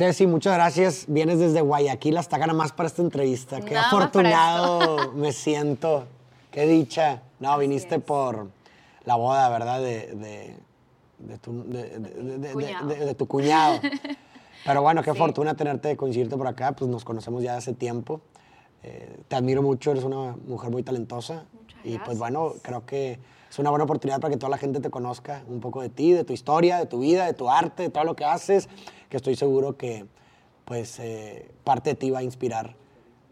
Ceci, muchas gracias. Vienes desde Guayaquil hasta acá nada más para esta entrevista. Qué Nada afortunado me siento. Qué dicha. No, Así viniste es. por la boda, ¿verdad? De, de- de tu, de- de- de- de- Cuñado. de- de tu cuñado. Pero bueno, qué Sí. fortuna tenerte, coincidirte por acá. Pues nos conocemos ya hace tiempo. Eh, te admiro mucho, eres una mujer muy talentosa. Muchas y pues gracias. bueno, creo que es una buena oportunidad para que toda la gente te conozca un poco de ti, de tu historia, de tu vida, de tu arte, de todo lo que haces, que estoy seguro que pues eh, parte de ti va a inspirar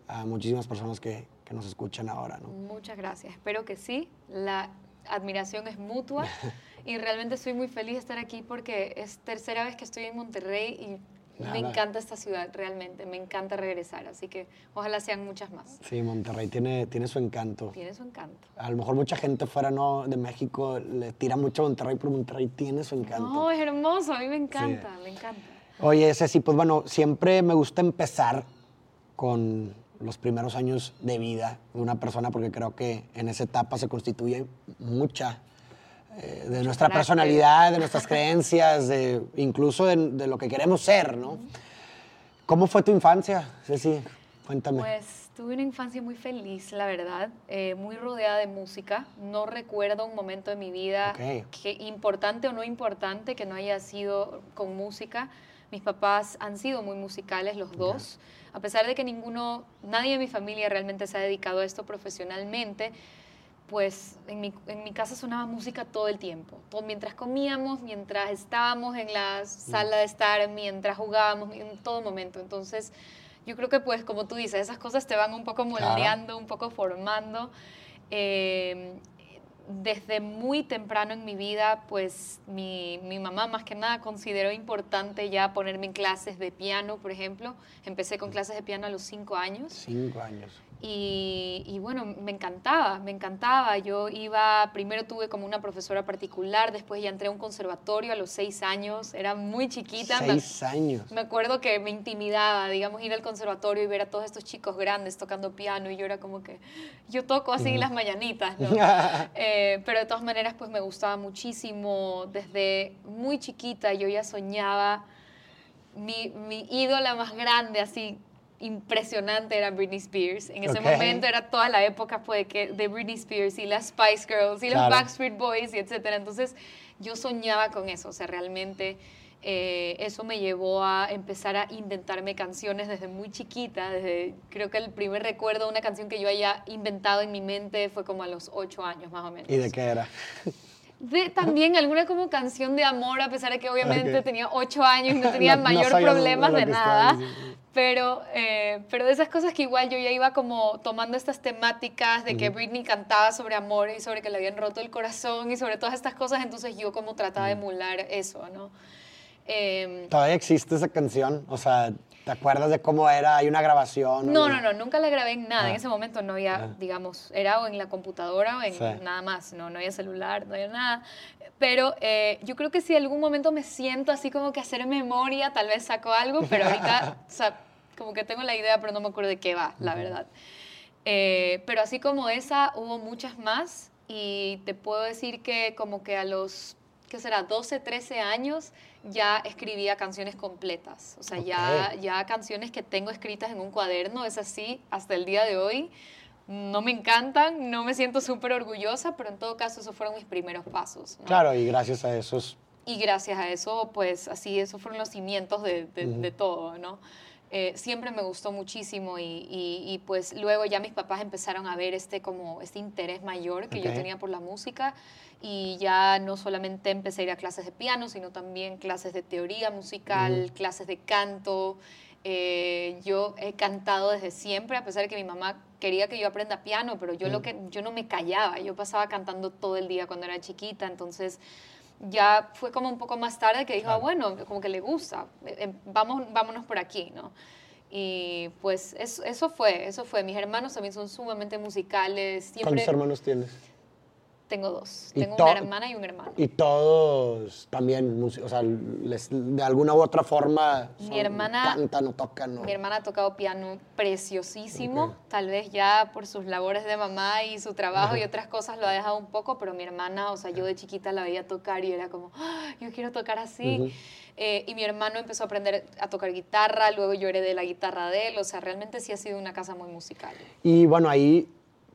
a muchísimas personas que, que nos escuchan ahora, ¿no? Muchas gracias. Espero que sí. La admiración es mutua y realmente estoy muy feliz de estar aquí porque es tercera vez que estoy en Monterrey y Nada. me encanta esta ciudad, realmente. Me encanta regresar, así que ojalá sean muchas más. Sí, Monterrey tiene, tiene su encanto. Tiene su encanto. A lo mejor mucha gente fuera no, de México le tira mucho a Monterrey, pero Monterrey tiene su encanto. No, es hermoso, a mí me encanta, me encanta. Oye, Ceci, pues bueno, siempre me gusta empezar con los primeros años de vida de una persona porque creo que en esa etapa se constituye mucha eh, de nuestra personalidad, de nuestras creencias, de, incluso de, de lo que queremos ser, ¿no? ¿Cómo fue tu infancia, Ceci? Cuéntame. Pues tuve una infancia muy feliz, la verdad, eh, muy rodeada de música. No recuerdo un momento de mi vida que importante o no importante que no haya sido con música. Mis papás han sido muy musicales los dos, a pesar de que ninguno, nadie de mi familia realmente se ha dedicado a esto profesionalmente. Pues en mi, en mi casa sonaba música todo el tiempo, todo, mientras comíamos, mientras estábamos en la sala de estar, mientras jugábamos, en todo momento. Entonces, yo creo que pues como tú dices, esas cosas te van un poco Claro. moldeando, un poco formando. Eh, desde muy temprano en mi vida, pues mi, mi mamá más que nada consideró importante ya ponerme en clases de piano, por ejemplo. Empecé con clases de piano a los cinco años. Cinco años. Y, y bueno, me encantaba, me encantaba. Yo iba, primero tuve como una profesora particular, después ya entré a un conservatorio a los seis años, era muy chiquita. me- Seis años. me acuerdo que me intimidaba, digamos, ir al conservatorio y ver a todos estos chicos grandes tocando piano y yo era como que, yo toco así las mañanitas, ¿no? Eh, pero de todas maneras, pues me gustaba muchísimo. Desde muy chiquita yo ya soñaba, mi, mi ídola más grande, así impresionante, era Britney Spears. En ese momento era toda la época pues, que, de Britney Spears y las Spice Girls y Claro. los Backstreet Boys y etcétera. Entonces yo soñaba con eso, o sea, realmente eh, eso me llevó a empezar a inventarme canciones desde muy chiquita, desde creo que el primer recuerdo de una canción que yo haya inventado en mi mente fue como a los ocho años más o menos. ¿Y de qué era? De también alguna como canción de amor, a pesar de que obviamente Ok. tenía ocho años y no tenía No- no mayor sabías problemas de nada. Pero, eh, pero de esas cosas que igual yo ya iba como tomando estas temáticas de que Britney cantaba sobre amor y sobre que le habían roto el corazón y sobre todas estas cosas, entonces yo como trataba de emular eso, ¿no? Em, ¿Todavía existe esa canción? O sea, ¿te acuerdas de cómo era? ¿Hay una grabación? No, no, no, nunca la grabé en nada. Ah. En ese momento no había, Ah. digamos, era o en la computadora o en Sí. nada más, no, no había celular, no había nada. Pero eh, yo creo que si algún momento me siento así como que hacer memoria, tal vez saco algo, pero ahorita, o sea, como que tengo la idea, pero no me acuerdo de qué va, la verdad. Eh, pero así como esa, hubo muchas más y te puedo decir que como que a los, ¿qué será? 12, 13 años ya escribía canciones completas. O sea, ya, Ok. ya canciones que tengo escritas en un cuaderno, es así hasta el día de hoy. No me encantan, no me siento súper orgullosa, pero en todo caso esos fueron mis primeros pasos. ¿no? Claro, y gracias a esos Y gracias a eso, pues así, esos fueron los cimientos de, de- de todo, ¿no? Eh, siempre me gustó muchísimo y, y- y, pues luego ya mis papás empezaron a ver este como este interés mayor que yo tenía por la música y ya no solamente empecé a ir a clases de piano, sino también clases de teoría musical, clases de canto. Eh, yo he cantado desde siempre, a pesar de que mi mamá quería que yo aprenda piano, pero yo, lo que, yo no me callaba, yo pasaba cantando todo el día cuando era chiquita, entonces ya fue como un poco más tarde que dijo, ah, bueno, como que le gusta, eh, eh, vamos, vámonos por aquí, ¿no? Y pues eso, eso fue, eso fue. Mis hermanos también son sumamente musicales. Siempre, ¿Cuántos hermanos tienes? Tengo dos. Y Tengo una hermana y un hermano. Y todos también, o sea, les- de alguna u otra forma Mi son- hermana- cantan o tocan. o- Mi hermana ha tocado piano preciosísimo, Ok. tal vez ya por sus labores de mamá y su trabajo y otras cosas lo ha dejado un poco, pero mi hermana, o sea, yo de chiquita la veía tocar y era como, "Ah, yo quiero tocar así. Ujú. Eh, y mi hermano empezó a aprender a tocar guitarra, luego yo heredé la guitarra de él, o sea, realmente sí ha sido una casa muy musical. Y bueno, ahí,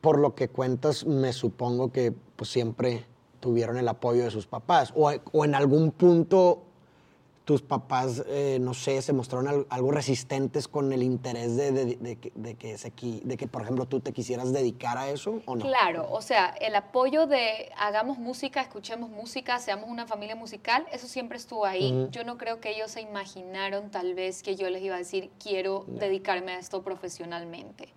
por lo que cuentas, me supongo que pues, siempre tuvieron el apoyo de sus papás. O, o en algún punto tus papás, eh, no sé, se mostraron al- algo resistentes con el interés de, de- de que- de que se de que, por ejemplo, tú te quisieras dedicar a eso o no. Claro, o sea, el apoyo de hagamos música, escuchemos música, seamos una familia musical, eso siempre estuvo ahí. Ujú. Yo no creo que ellos se imaginaron tal vez que yo les iba a decir quiero dedicarme a esto profesionalmente.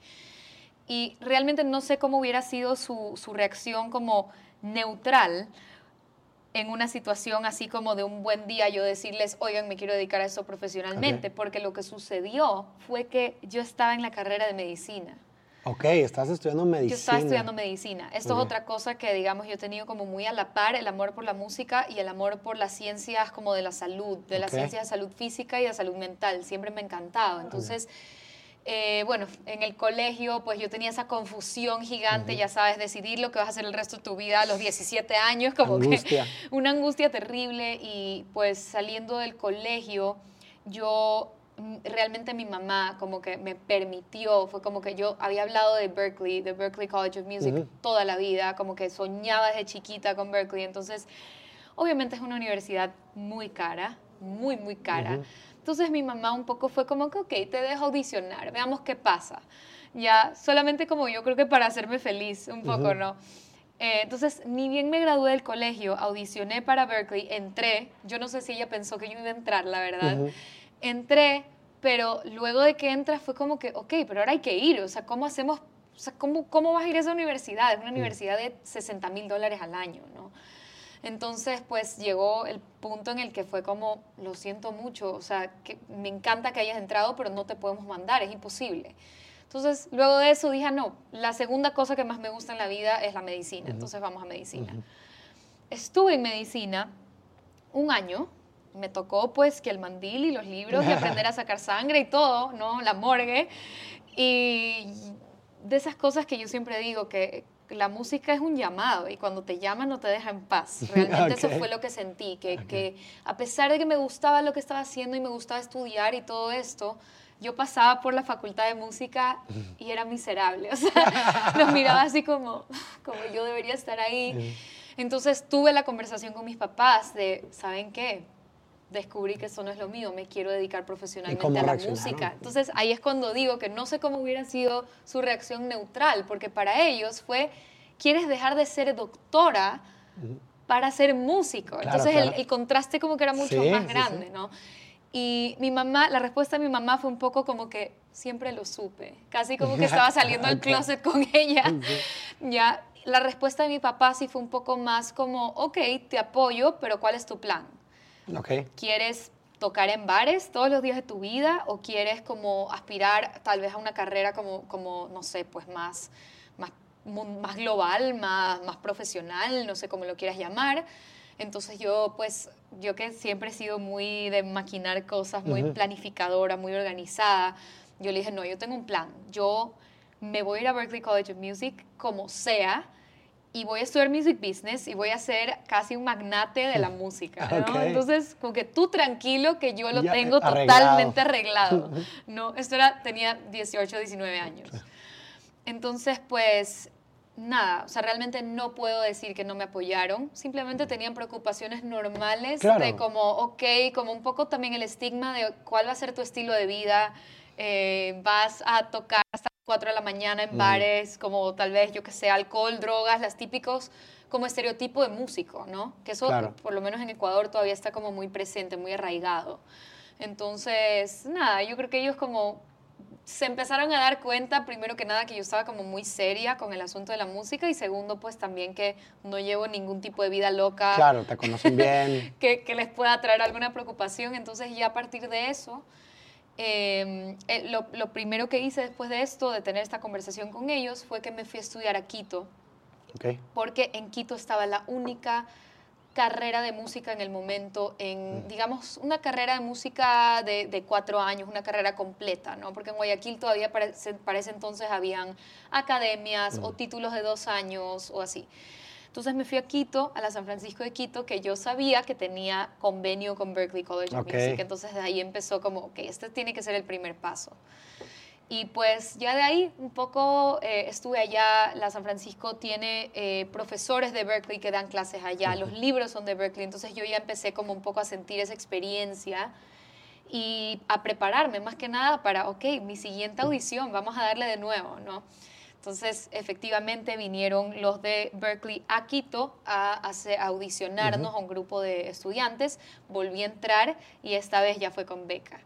Y realmente no sé cómo hubiera sido su, su reacción como neutral en una situación así como de un buen día yo decirles, oigan, me quiero dedicar a esto profesionalmente, Ok. porque lo que sucedió fue que yo estaba en la carrera de medicina. Ok, estás estudiando medicina. Yo estaba estudiando medicina. Esto Ok. es otra cosa que, digamos, yo he tenido como muy a la par, el amor por la música y el amor por las ciencias como de la salud, de las Ok. ciencias de salud física y de salud mental. Siempre me ha encantado. Entonces, eh, bueno, en el colegio, pues yo tenía esa confusión gigante, ya sabes, decidir lo que vas a hacer el resto de tu vida a los 17 años, como Angustia. que una angustia terrible. Y pues saliendo del colegio, yo mm, realmente mi mamá como que me permitió, fue como que yo había hablado de Berkeley, de Berkeley College of Music toda la vida, como que soñaba desde chiquita con Berkeley, entonces obviamente es una universidad muy cara, muy, muy cara. Entonces mi mamá un poco fue como que, ok, te dejo audicionar, veamos qué pasa. Ya, solamente como yo creo que para hacerme feliz un poco. ¿no? Eh, entonces, ni bien me gradué del colegio, audicioné para Berkeley, entré, yo no sé si ella pensó que yo iba a entrar, la verdad. Entré, pero luego de que entras fue como que, ok, pero ahora hay que ir, o sea, ¿cómo hacemos? O sea, ¿cómo, cómo vas a ir a esa universidad? Es una universidad de 60 mil dólares al año, ¿no? Entonces, pues llegó el punto en el que fue como, lo siento mucho, o sea, que me encanta que hayas entrado, pero no te podemos mandar, es imposible. Entonces, luego de eso dije, "Ah, no, la segunda cosa que más me gusta en la vida es la medicina, entonces vamos a medicina. Estuve en medicina un año, me tocó pues que el mandil y los libros y aprender a sacar sangre y todo, ¿no? La morgue. Y de esas cosas que yo siempre digo, que la música es un llamado y cuando te llaman no te deja en paz. Realmente eso fue lo que sentí, que, que a pesar de que me gustaba lo que estaba haciendo y me gustaba estudiar y todo esto, yo pasaba por la facultad de música y era miserable. O sea, los miraba así como, como yo debería estar ahí. Entonces tuve la conversación con mis papás de, ¿saben qué? Descubrí que eso no es lo mío, me quiero dedicar profesionalmente a la música. Entonces ahí es cuando digo que no sé cómo hubiera sido su reacción neutral, porque para ellos fue, ¿quieres dejar de ser doctora para ser músico? Claro, Entonces el- claro. El, contraste como que era mucho Sí, más sí, sí. grande, ¿no? Y mi mamá, la respuesta de mi mamá fue un poco como que siempre lo supe, casi como que estaba saliendo del closet con ella. Ya, la respuesta de mi papá sí fue un poco más como, ok, te apoyo, pero ¿cuál es tu plan? Ok. ¿Quieres tocar en bares todos los días de tu vida o quieres como aspirar tal vez a una carrera como, como no sé, pues más, más, más global, más, más profesional, no sé cómo lo quieras llamar? Entonces yo, pues, yo que siempre he sido muy de maquinar cosas, muy Ujú. planificadora, muy organizada, yo le dije, no, yo tengo un plan. Yo me voy a ir a Berklee College of Music como sea y voy a estudiar Music Business y voy a ser casi un magnate de la música, ¿no? Ok. Entonces, como que tú tranquilo que yo lo Ya, tengo arreglado. totalmente arreglado. No, esto era, tenía 18, 19 años. Entonces, pues, nada, o sea, realmente no puedo decir que no me apoyaron, simplemente tenían preocupaciones normales Claro. de como, ok, como un poco también el estigma de cuál va a ser tu estilo de vida, eh, vas a tocar hasta 4 de la mañana en bares, como tal vez, yo que sé, alcohol, drogas, las típicos como estereotipo de músico, ¿no? Que eso, Claro. por lo menos en Ecuador, todavía está como muy presente, muy arraigado. Entonces, nada, yo creo que ellos como se empezaron a dar cuenta, primero que nada, que yo estaba como muy seria con el asunto de la música y segundo, pues también que no llevo ningún tipo de vida loca Claro, te conocen bien. que, que les pueda traer alguna preocupación. Entonces ya a partir de eso, eh, eh, lo, lo primero que hice después de esto, de tener esta conversación con ellos, fue que me fui a estudiar a Quito Ok. porque en Quito estaba la única carrera de música en el momento, en, digamos, una carrera de música de, de cuatro años, una carrera completa, ¿no? Porque en Guayaquil todavía para ese, para ese entonces habían academias o títulos de dos años o así. Entonces me fui a Quito, a la San Francisco de Quito, que yo sabía que tenía convenio con Berklee College of Ok. Music. Entonces de ahí empezó como, ok, este tiene que ser el primer paso. Y pues ya de ahí un poco eh, estuve allá. La San Francisco tiene eh, profesores de Berkeley que dan clases allá. Los libros son de Berkeley. Entonces yo ya empecé como un poco a sentir esa experiencia y a prepararme más que nada para, ok, mi siguiente audición, vamos a darle de nuevo, ¿no? Entonces, efectivamente, vinieron los de Berkeley a Quito a, audicionarnos a un grupo de estudiantes. Volví a entrar y esta vez ya fue con beca.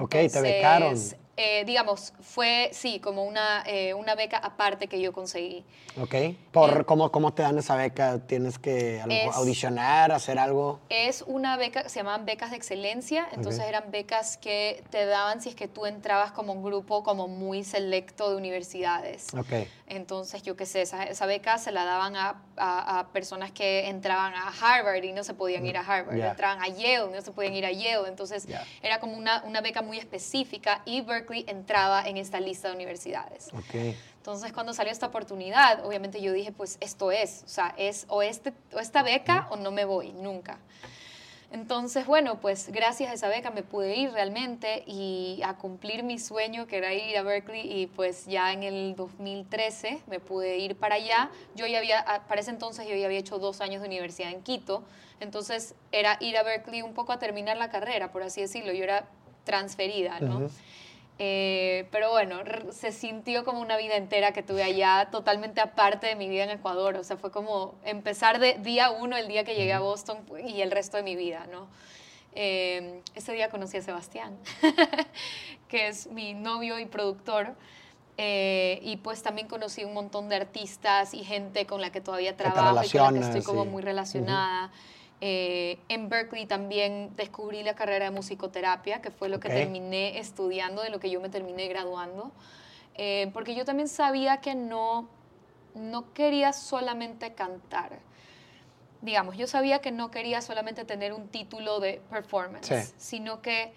Ok, te becaron. Eh, digamos, fue, sí, como una, eh, una beca aparte que yo conseguí. Ok. Por, Eh, ¿cómo, ¿Cómo te dan esa beca? ¿Tienes que a lo mejor Es- audicionar, hacer algo? Es una beca, se llamaban becas de excelencia, entonces Ok. eran becas que te daban si es que tú entrabas como un grupo como muy selecto de universidades. Ok. Entonces, yo qué sé, esa, esa beca se la daban a, a- a personas que entraban a Harvard y no se podían ir a Harvard, Ya. entraban a Yale y no se podían ir a Yale. Entonces, Ya. era como una, una beca muy específica y Berkeley entraba en esta lista de universidades. Entonces, cuando salió esta oportunidad, obviamente yo dije, pues esto es, o sea, es o, este, o esta beca o no me voy, nunca. Entonces, bueno, pues gracias a esa beca me pude ir realmente y a cumplir mi sueño, que era ir a Berkeley, y pues ya en el 2013 me pude ir para allá. Yo ya había, para ese entonces yo ya había hecho dos años de universidad en Quito, entonces era ir a Berkeley un poco a terminar la carrera, por así decirlo. Yo era transferida, ¿no? Ujú. Eh, pero bueno, se sintió como una vida entera que tuve allá, totalmente aparte de mi vida en Ecuador. O sea, fue como empezar de día uno, el día que llegué a Boston y el resto de mi vida, ¿no? Eh, ese día conocí a Sebastián, que es mi novio y productor. Eh, y pues también conocí un montón de artistas y gente con la que todavía trabajo y con la que estoy como sí. muy relacionada. Eh, en Berkeley también descubrí la carrera de musicoterapia, que fue lo que Ok. terminé estudiando, de lo que yo me terminé graduando, Eh, porque yo también sabía que no, no quería solamente cantar. Digamos, yo sabía que no quería solamente tener un título de performance, Sí. sino que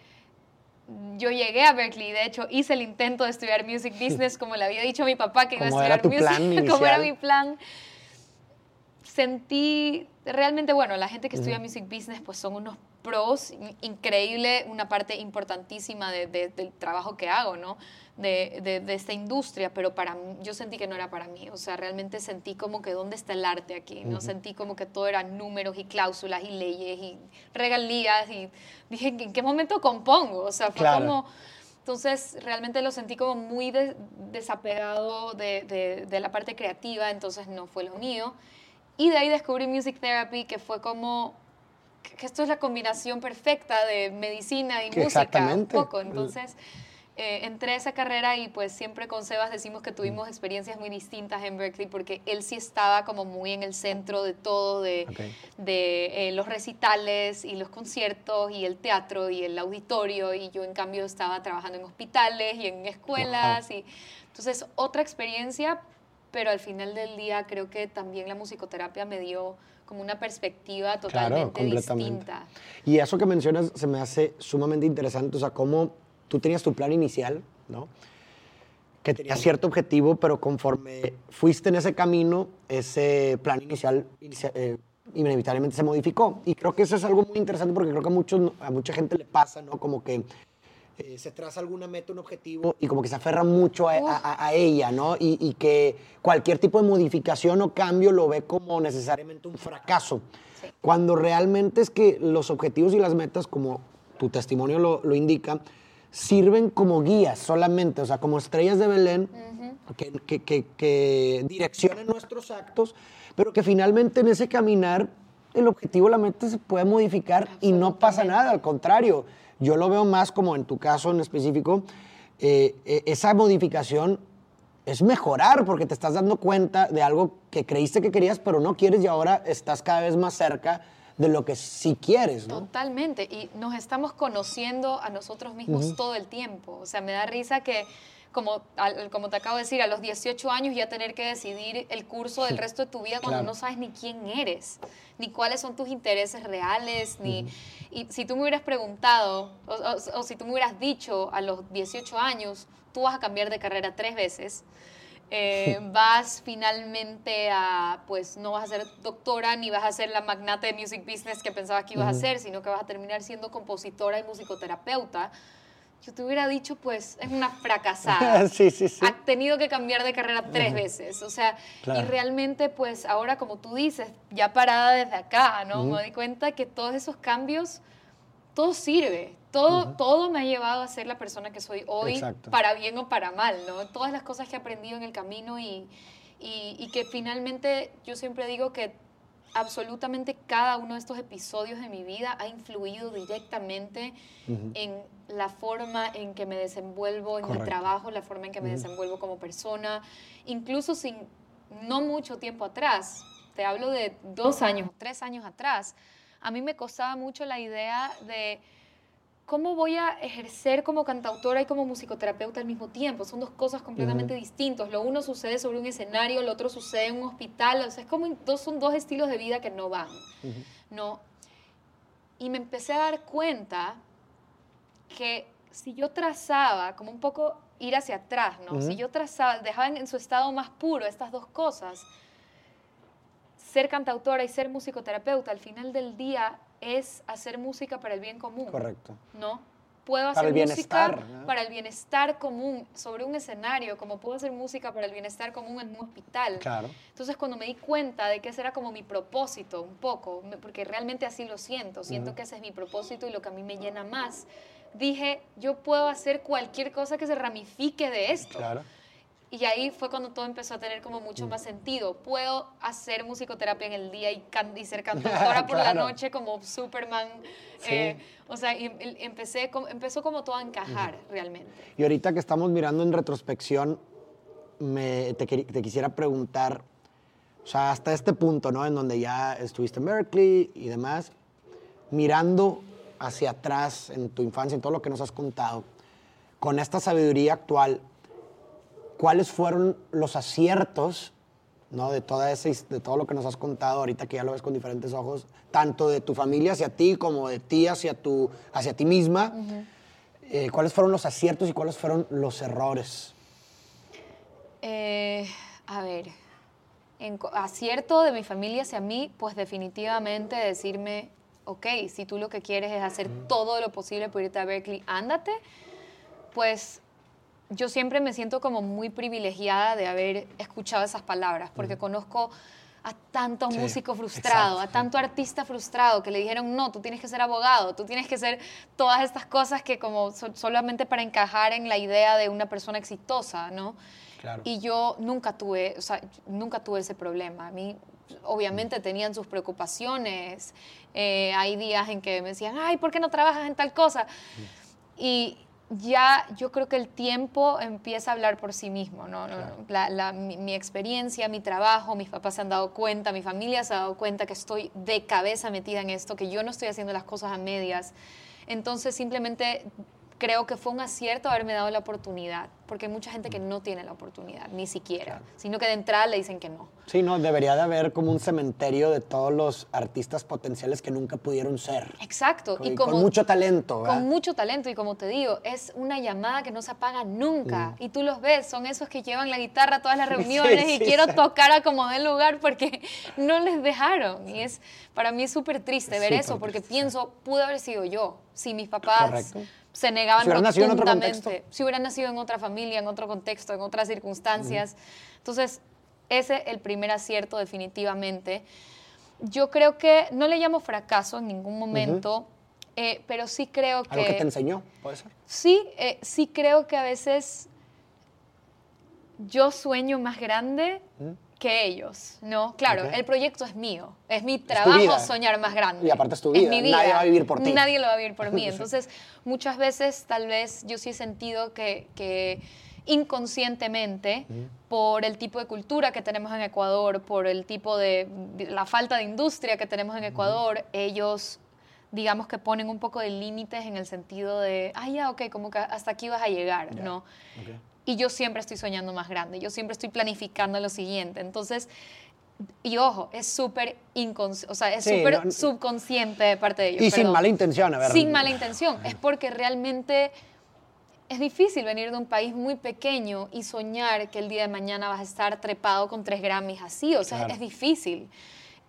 yo llegué a Berkeley, de hecho hice el intento de estudiar music business, como le había dicho a mi papá que iba a estudiar era tu music, plan como era mi plan sentí realmente, bueno, la gente que estudia music business pues son unos pros in- increíble, una parte importantísima de- de- del trabajo que hago, ¿no? De, de- esta industria, pero para mí, yo sentí que no era para mí, o sea, realmente sentí como que dónde está el arte aquí, ¿no? Sentí como que todo eran números y cláusulas y leyes y regalías y dije, ¿en qué momento compongo? O sea, fue Claro. como... Entonces, realmente lo sentí como muy de- desapegado de, de- de la parte creativa, entonces no fue lo mío. Y de ahí descubrí Music Therapy, que fue como que esto es la combinación perfecta de medicina y Que música. Un poco. Entonces, eh, entré a esa carrera y pues siempre con Sebas decimos que tuvimos experiencias muy distintas en Berkeley porque él sí estaba como muy en el centro de todo, de, Ok. de eh, los recitales y los conciertos y el teatro y el auditorio y yo en cambio estaba trabajando en hospitales y en escuelas y entonces otra experiencia pero al final del día creo que también la musicoterapia me dio como una perspectiva totalmente completamente. distinta. Y eso que mencionas se me hace sumamente interesante, o sea, cómo tú tenías tu plan inicial, ¿no? Que tenías cierto objetivo, pero conforme fuiste en ese camino, ese plan inicial inicia- eh, inevitablemente se modificó. Y creo que eso es algo muy interesante porque creo que a, muchos, a mucha gente le pasa, ¿no? Como que eh, se traza alguna meta, un objetivo y como que se aferra mucho a, a- a- ella, ¿no? Y, y que cualquier tipo de modificación o cambio lo ve como necesariamente un fracaso. Sí. Cuando realmente es que los objetivos y las metas, como tu testimonio lo, lo indica, sirven como guías solamente, o sea, como estrellas de Belén que, que- que- que direccionen nuestros actos, pero que finalmente en ese caminar el objetivo, la meta se puede modificar y no pasa nada, al contrario, yo lo veo más como en tu caso en específico, eh, eh, esa modificación es mejorar porque te estás dando cuenta de algo que creíste que querías, pero no quieres y ahora estás cada vez más cerca de lo que sí quieres, ¿no? Totalmente. Y nos estamos conociendo a nosotros mismos todo el tiempo. O sea, me da risa que, como, como te acabo de decir, a los 18 años ya tener que decidir el curso del resto de tu vida cuando no sabes ni quién eres, ni cuáles son tus intereses reales, ni... Y si tú me hubieras preguntado, o, o si tú me hubieras dicho a los 18 años, tú vas a cambiar de carrera tres veces, eh, vas finalmente a, pues no vas a ser doctora ni vas a ser la magnate de music business que pensabas que ibas a ser, sino que vas a terminar siendo compositora y musicoterapeuta. Yo te hubiera dicho, pues, es una fracasada. sí, sí, sí. Ha tenido que cambiar de carrera tres veces. O sea, y realmente, pues, ahora, como tú dices, ya parada desde acá, ¿no? Me doy cuenta que todos esos cambios, todo sirve todo, todo me ha llevado a ser la persona que soy hoy, para bien o para mal, ¿no? Todas las cosas que he aprendido en el camino y, y, que finalmente yo siempre digo que absolutamente cada uno de estos episodios de mi vida ha influido directamente en la forma en que me desenvuelvo en mi trabajo, la forma en que me desenvuelvo como persona, incluso sin no mucho tiempo atrás, te hablo de dos años, tres años atrás, a mí me costaba mucho la idea de ¿cómo voy a ejercer como cantautora y como musicoterapeuta al mismo tiempo? Son dos cosas completamente distintas. Lo uno sucede sobre un escenario, lo otro sucede en un hospital. O sea, es como dos, son dos estilos de vida que no van. ¿no? Y me empecé a dar cuenta que si yo trazaba, como un poco ir hacia atrás, ¿no? Si yo trazaba, dejaba en su estado más puro estas dos cosas, ser cantautora y ser musicoterapeuta, al final del día es hacer música para el bien común. Correcto. ¿No? Puedo hacer música para el bienestar común sobre un escenario, como puedo hacer música para el bienestar común en un hospital. Claro. Entonces, cuando me di cuenta de que ese era como mi propósito, un poco, porque realmente así lo siento, siento que ese es mi propósito y lo que a mí me llena más, dije, yo puedo hacer cualquier cosa que se ramifique de esto. Claro. Y ahí fue cuando todo empezó a tener como mucho mm. más sentido. Puedo hacer musicoterapia en el día y, y ser cantautora por la noche como Superman. Eh, o sea, y, empecé, empezó como todo a encajar realmente. Y ahorita que estamos mirando en retrospección, me, te, te, quisiera preguntar, o sea, hasta este punto, ¿no? En donde ya estuviste en Berkeley y demás, mirando hacia atrás en tu infancia, en todo lo que nos has contado, con esta sabiduría actual, ¿cuáles fueron los aciertos ¿no? de, toda ese, de todo lo que nos has contado ahorita que ya lo ves con diferentes ojos, tanto de tu familia hacia ti como de ti hacia, tu, hacia ti misma? Eh, ¿Cuáles fueron los aciertos y cuáles fueron los errores? Eh, a ver, en, acierto de mi familia hacia mí, pues definitivamente decirme, ok, si tú lo que quieres es hacer todo lo posible por irte a Berkeley, ándate, pues yo siempre me siento como muy privilegiada de haber escuchado esas palabras, porque conozco a tanto músico frustrado, a tanto artista frustrado que le dijeron, no, tú tienes que ser abogado, tú tienes que ser todas estas cosas que como solamente para encajar en la idea de una persona exitosa, ¿no? Y yo nunca tuve, o sea, nunca tuve ese problema. A mí, obviamente, tenían sus preocupaciones. Eh, hay días en que me decían, ay, ¿por qué no trabajas en tal cosa? Y, ya yo creo que el tiempo empieza a hablar por sí mismo, ¿no? mi, experiencia, mi trabajo, mis papás se han dado cuenta, mi familia se ha dado cuenta que estoy de cabeza metida en esto, que yo no estoy haciendo las cosas a medias. Entonces simplemente creo que fue un acierto haberme dado la oportunidad, porque hay mucha gente que no tiene la oportunidad, ni siquiera, sino que de entrada le dicen que no. Sí, no, debería de haber como un cementerio de todos los artistas potenciales que nunca pudieron ser. Exacto. y con mucho talento. Con mucho talento, y como te digo, es una llamada que no se apaga nunca. Mm. Y tú los ves, son esos que llevan la guitarra a todas las reuniones y quiero tocar a como del lugar porque no les dejaron. Y es, para mí es súper triste ver eso, porque pienso, pude haber sido yo, si mis papás... Correcto se negaban si rotundamente. Si hubieran nacido en otra familia, en otro contexto, en otras circunstancias. Entonces, ese es el primer acierto definitivamente. Yo creo que no le llamo fracaso en ningún momento, eh, pero sí creo que... ¿Algo que te enseñó, puede ser? Sí, eh, sí creo que a veces yo sueño más grande que ellos, ¿no? Claro, el proyecto es mío, es mi trabajo soñar más grande. Y aparte es tu vida, nadie va a vivir por ti. Nadie lo va a vivir por mí. Entonces, muchas veces tal vez yo sí he sentido que, que, inconscientemente, por el tipo de cultura que tenemos en Ecuador, por el tipo de, la falta de industria que tenemos en Ecuador, ellos digamos que ponen un poco de límites en el sentido de, ah, ya, ok, como que hasta aquí vas a llegar, ¿no? Y yo siempre estoy soñando más grande, yo siempre estoy planificando lo siguiente. Entonces, y ojo, es súper o sea, es súper subconsciente de parte de ellos. Y sin mala intención, a ver. Sin mala intención. Es porque realmente es difícil venir de un país muy pequeño y soñar que el día de mañana vas a estar trepado con tres Grammys así. O sea, es difícil.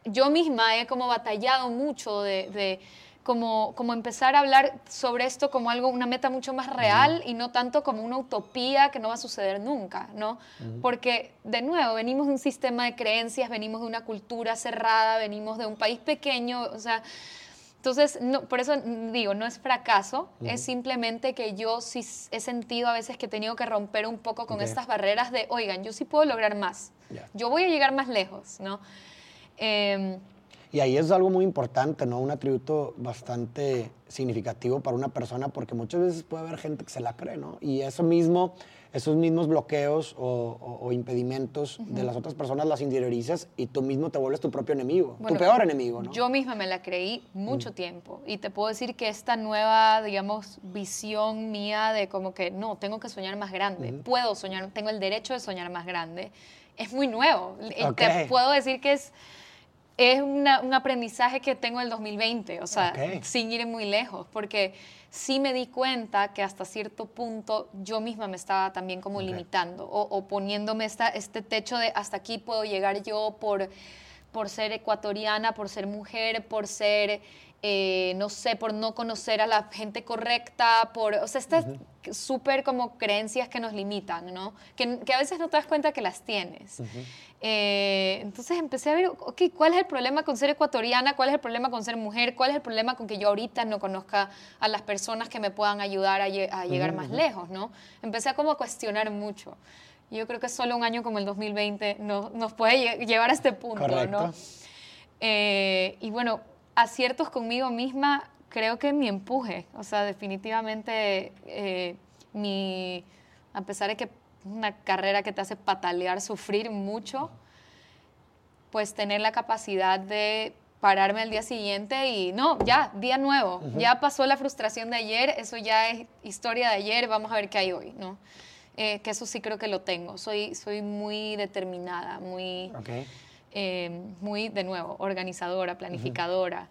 Yo misma he como batallado mucho de como, como empezar a hablar sobre esto como algo, una meta mucho más real y no tanto como una utopía que no va a suceder nunca, ¿no? Porque, de nuevo, venimos de un sistema de creencias, venimos de una cultura cerrada, venimos de un país pequeño, o sea... Entonces, no, por eso digo, no es fracaso, es simplemente que yo sí he sentido a veces que he tenido que romper un poco con estas barreras de, oigan, yo sí puedo lograr más, yo voy a llegar más lejos, ¿no? Eh, y ahí es algo muy importante, ¿no? Un atributo bastante significativo para una persona porque muchas veces puede haber gente que se la cree, ¿no? Y eso mismo, esos mismos bloqueos o, impedimentos de las otras personas las interiorizas y tú mismo te vuelves tu propio enemigo, tu peor enemigo, ¿no? Yo misma me la creí mucho mm. tiempo y te puedo decir que esta nueva, digamos, visión mía de como que no, tengo que soñar más grande, puedo soñar, tengo el derecho de soñar más grande, es muy nuevo. Te puedo decir que es es un aprendizaje que tengo en el 2020, o sea, sin ir muy lejos, porque sí me di cuenta que hasta cierto punto yo misma me estaba también como limitando o, poniéndome esta, este techo de hasta aquí puedo llegar yo por, por ser ecuatoriana, por ser mujer, por ser, eh, no sé, por no conocer a la gente correcta, por, o sea, estas súper como creencias que nos limitan, ¿no? Que, que, a veces no te das cuenta que las tienes. Eh, entonces empecé a ver, ok, ¿cuál es el problema con ser ecuatoriana? ¿Cuál es el problema con ser mujer? ¿Cuál es el problema con que yo ahorita no conozca a las personas que me puedan ayudar a, llegar más lejos, ¿no? Empecé a como cuestionar mucho. Yo creo que solo un año como el 2020 no, nos puede llevar a este punto, ¿no? Eh, y bueno, aciertos conmigo misma, creo que mi empuje, o sea, definitivamente eh, mi, a pesar de que una carrera que te hace patalear, sufrir mucho, pues tener la capacidad de pararme al día siguiente y no, ya, día nuevo, ya pasó la frustración de ayer, eso ya es historia de ayer, vamos a ver qué hay hoy, ¿no? Eh, que eso sí creo que lo tengo, soy, soy muy determinada, muy, eh, muy, de nuevo, organizadora, planificadora.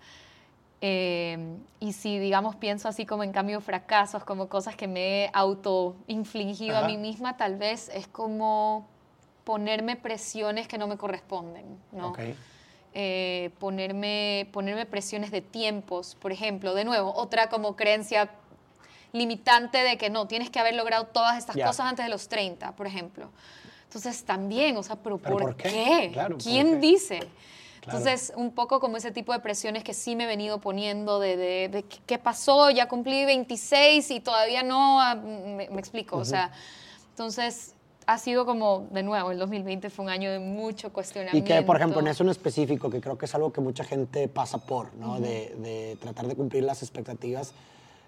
Em, y si, digamos, pienso así como en cambio fracasos, como cosas que me he auto-infligido a mí misma, tal vez es como ponerme presiones que no me corresponden, ¿no? Eh, ponerme, ponerme presiones de tiempos, por ejemplo, de nuevo, otra como creencia limitante de que no, tienes que haber logrado todas estas cosas antes de los 30, por ejemplo. Entonces también, o sea, ¿pero, por, qué? ¿Quién dice? Entonces, un poco como ese tipo de presiones que sí me he venido poniendo de, de, qué pasó, ya cumplí 26 y todavía no, ah, me, explico, o sea, entonces ha sido como, de nuevo, el 2020 fue un año de mucho cuestionamiento. Y que, por ejemplo, en eso en específico, que creo que es algo que mucha gente pasa por, ¿no? de, de, tratar de cumplir las expectativas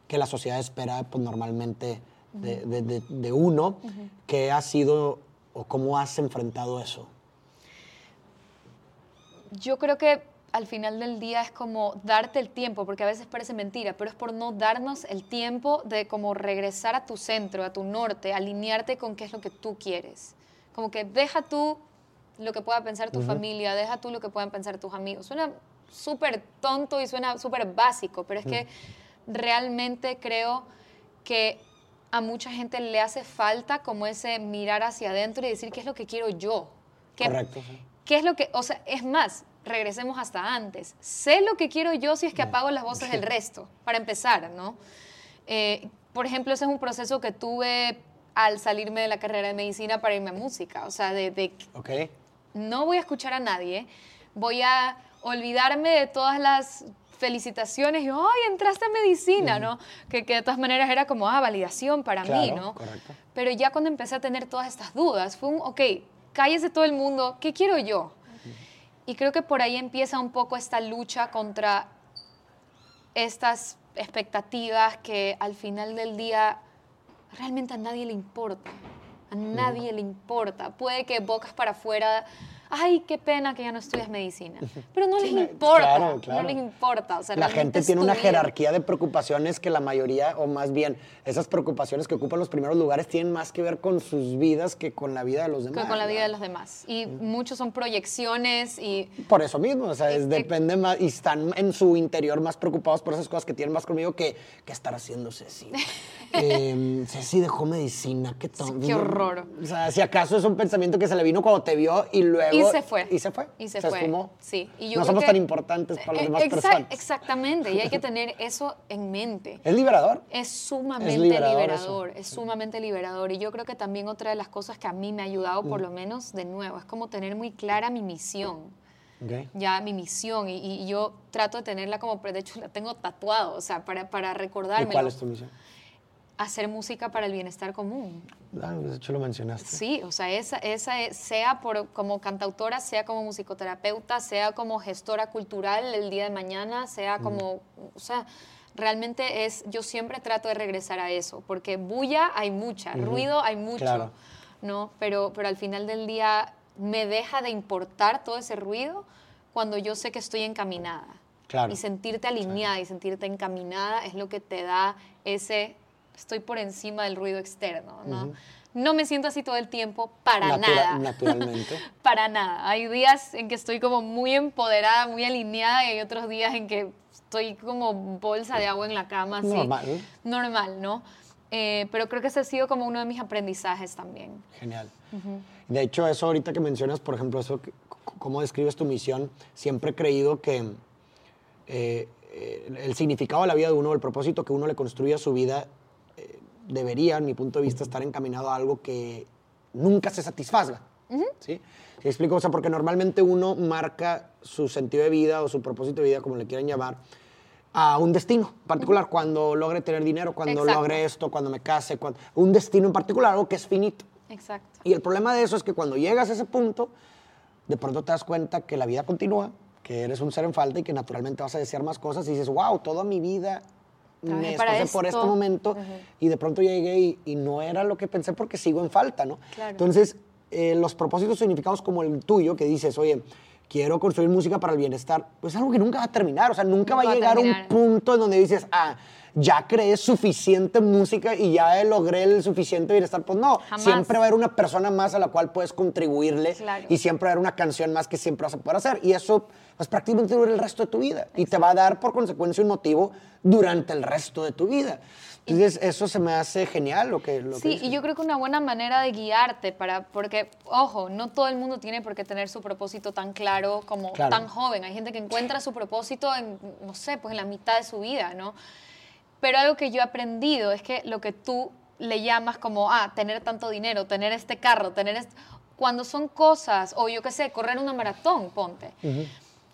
que la sociedad espera, pues normalmente de, de uno, ¿qué ha sido o cómo has enfrentado eso? yo creo que al final del día es como darte el tiempo, porque a veces parece mentira, pero es por no darnos el tiempo de como regresar a tu centro, a tu norte, alinearte con qué es lo que tú quieres. Como que deja tú lo que pueda pensar tu familia, deja tú lo que puedan pensar tus amigos. Suena súper tonto y suena súper básico, pero es que realmente creo que a mucha gente le hace falta como ese mirar hacia adentro y decir qué es lo que quiero yo. Correcto. ¿Qué es lo que, o sea, es más, regresemos hasta antes. Sé lo que quiero yo si es que apago las voces del resto, para empezar, ¿no? Eh, por ejemplo, ese es un proceso que tuve al salirme de la carrera de medicina para irme a música. O sea, de, de no voy a escuchar a nadie, voy a olvidarme de todas las felicitaciones y, ¡ay, entraste a medicina! ¿no? Que, que, de todas maneras era como, ah, validación para mí, ¿no? Correcto. Pero ya cuando empecé a tener todas estas dudas, fue un, ok, de todo el mundo, ¿qué quiero yo? Y creo que por ahí empieza un poco esta lucha contra estas expectativas que al final del día realmente a nadie le importa. A nadie le importa. Puede que bocas para afuera ay, qué pena que ya no estudias medicina. Pero no les importa, no les importa. la gente tiene una jerarquía de preocupaciones que la mayoría, o más bien, esas preocupaciones que ocupan los primeros lugares tienen más que ver con sus vidas que con la vida de los demás. Que con la vida de los demás. Y muchos son proyecciones y... Por eso mismo, o sea, depende más, y están en su interior más preocupados por esas cosas que tienen más conmigo que, que estar haciendo Ceci. eh, Ceci dejó medicina, qué tonto. qué horror. O sea, si acaso es un pensamiento que se le vino cuando te vio y luego y se fue. Y se fue. Y se, fue. Sí. Y yo no somos tan importantes para las demás personas. Exactamente. Y hay que tener eso en mente. Es liberador. Es sumamente liberador. es sumamente liberador. Y yo creo que también otra de las cosas que a mí me ha ayudado, por mm. lo menos, de nuevo, es como tener muy clara mi misión. Ya mi misión. Y, yo trato de tenerla como, de hecho, la tengo tatuado, o sea, para, para recordarme. cuál es tu misión? Hacer música para el bienestar común. Ah, de hecho lo mencionaste. Sí, o sea, esa, esa sea por, como cantautora, sea como musicoterapeuta, sea como gestora cultural el día de mañana, sea mm. como, o sea, realmente es, yo siempre trato de regresar a eso, porque bulla hay mucha, ruido hay mucho, ¿no? Pero, pero al final del día me deja de importar todo ese ruido cuando yo sé que estoy encaminada. Claro. Y sentirte alineada y sentirte encaminada es lo que te da ese estoy por encima del ruido externo, ¿no? No me siento así todo el tiempo, para nada. Naturalmente. para nada. Hay días en que estoy como muy empoderada, muy alineada y hay otros días en que estoy como bolsa de agua en la cama. Así. Normal. Normal, ¿no? Eh, pero creo que ese ha sido como uno de mis aprendizajes también. Genial. De hecho, eso ahorita que mencionas, por ejemplo, eso, cómo describes tu misión, siempre he creído que eh, el significado de la vida de uno, el propósito que uno le construye a su vida, debería, en mi punto de vista, estar encaminado a algo que nunca se satisfaga. ¿sí? ¿Sí? explico? O sea, porque normalmente uno marca su sentido de vida o su propósito de vida, como le quieran llamar, a un destino particular, cuando logre tener dinero, cuando logre esto, cuando me case, cuando, un destino en particular, algo que es finito. Exacto. Y el problema de eso es que cuando llegas a ese punto, de pronto te das cuenta que la vida continúa, que eres un ser en falta y que naturalmente vas a desear más cosas y dices, wow, toda mi vida me esforcé por este momento y de pronto llegué y, no era lo que pensé porque sigo en falta, ¿no? Entonces, eh, los propósitos significados como el tuyo, que dices, oye, quiero construir música para el bienestar, pues es algo que nunca va a terminar, o sea, nunca, va a llegar a un punto en donde dices, ah, ya creé suficiente música y ya logré el suficiente bienestar. Pues no, siempre va a haber una persona más a la cual puedes contribuirle y siempre va a haber una canción más que siempre vas a poder hacer. Y eso pues prácticamente dura el resto de tu vida y te va a dar por consecuencia un motivo durante el resto de tu vida. Entonces, eso se me hace genial lo que... Lo sí, y yo creo que una buena manera de guiarte para, porque, ojo, no todo el mundo tiene por qué tener su propósito tan claro como tan joven. Hay gente que encuentra su propósito en, no sé, pues en la mitad de su vida, ¿no? Pero algo que yo he aprendido es que lo que tú le llamas como, ah, tener tanto dinero, tener este carro, tener Cuando son cosas, o yo qué sé, correr una maratón, ponte.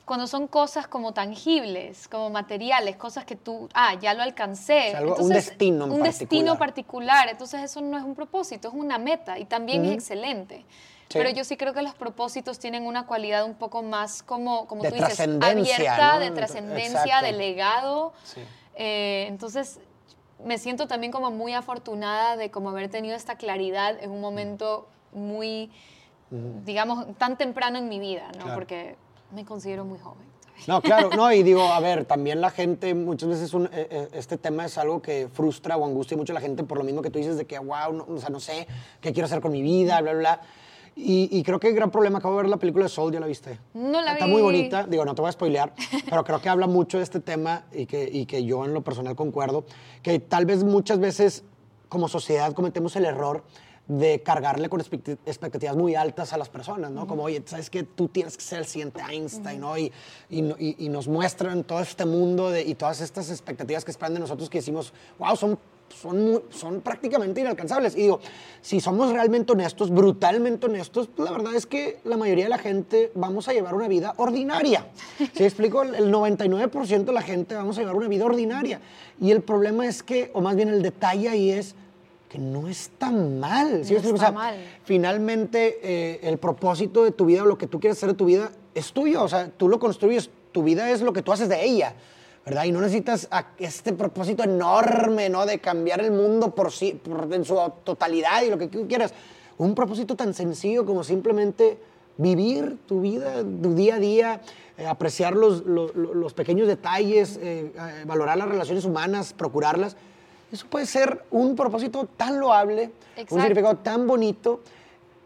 Cuando son cosas como tangibles, como materiales, cosas que tú, ah, ya lo alcancé. un destino en Un destino particular. Entonces eso no es un propósito, es una meta y también es excelente. Pero yo sí creo que los propósitos tienen una cualidad un poco más como, como tú dices, abierta, de trascendencia, de legado. Sí. Eh, entonces, me siento también como muy afortunada de como haber tenido esta claridad en un momento muy, digamos, tan temprano en mi vida, ¿no? Porque me considero muy joven. No, claro, no, y digo, a ver, también la gente, muchas veces un, eh, eh, este tema es algo que frustra o angustia mucho a la gente por lo mismo que tú dices de que, wow, no, o sea, no sé qué quiero hacer con mi vida, bla, bla, bla. Y, creo que el gran problema, acabo de ver la película de Soul, ¿ya la viste? No la Está muy bonita, digo, no te voy a spoilear, pero creo que habla mucho de este tema y que, y que yo en lo personal concuerdo, que tal vez muchas veces como sociedad cometemos el error de cargarle con expectativas muy altas a las personas, ¿no? Como, oye, sabes que tú tienes que ser el siguiente Einstein, ¿no? Y, y, y, nos muestran todo este mundo de, y todas estas expectativas que esperan de nosotros que decimos, wow, son son, son prácticamente inalcanzables. Y digo, si somos realmente honestos, brutalmente honestos, pues la verdad es que la mayoría de la gente vamos a llevar una vida ordinaria. ¿Sí explico? El 99% de la gente vamos a llevar una vida ordinaria. Y el problema es que, o más bien el detalle ahí es que no está mal. ¿sí? No está mal. Finalmente, eh, el propósito de tu vida o lo que tú quieres hacer de tu vida es tuyo. O sea, tú lo construyes. Tu vida es lo que tú haces de ella. ¿verdad? Y no necesitas este propósito enorme, ¿no? De cambiar el mundo por sí, en su totalidad y lo que tú quieras. un propósito tan sencillo como simplemente vivir tu vida, tu día a día, eh, apreciar los, los, los, pequeños detalles, eh, eh, valorar las relaciones humanas, procurarlas. Eso puede ser un propósito tan loable, un significado tan bonito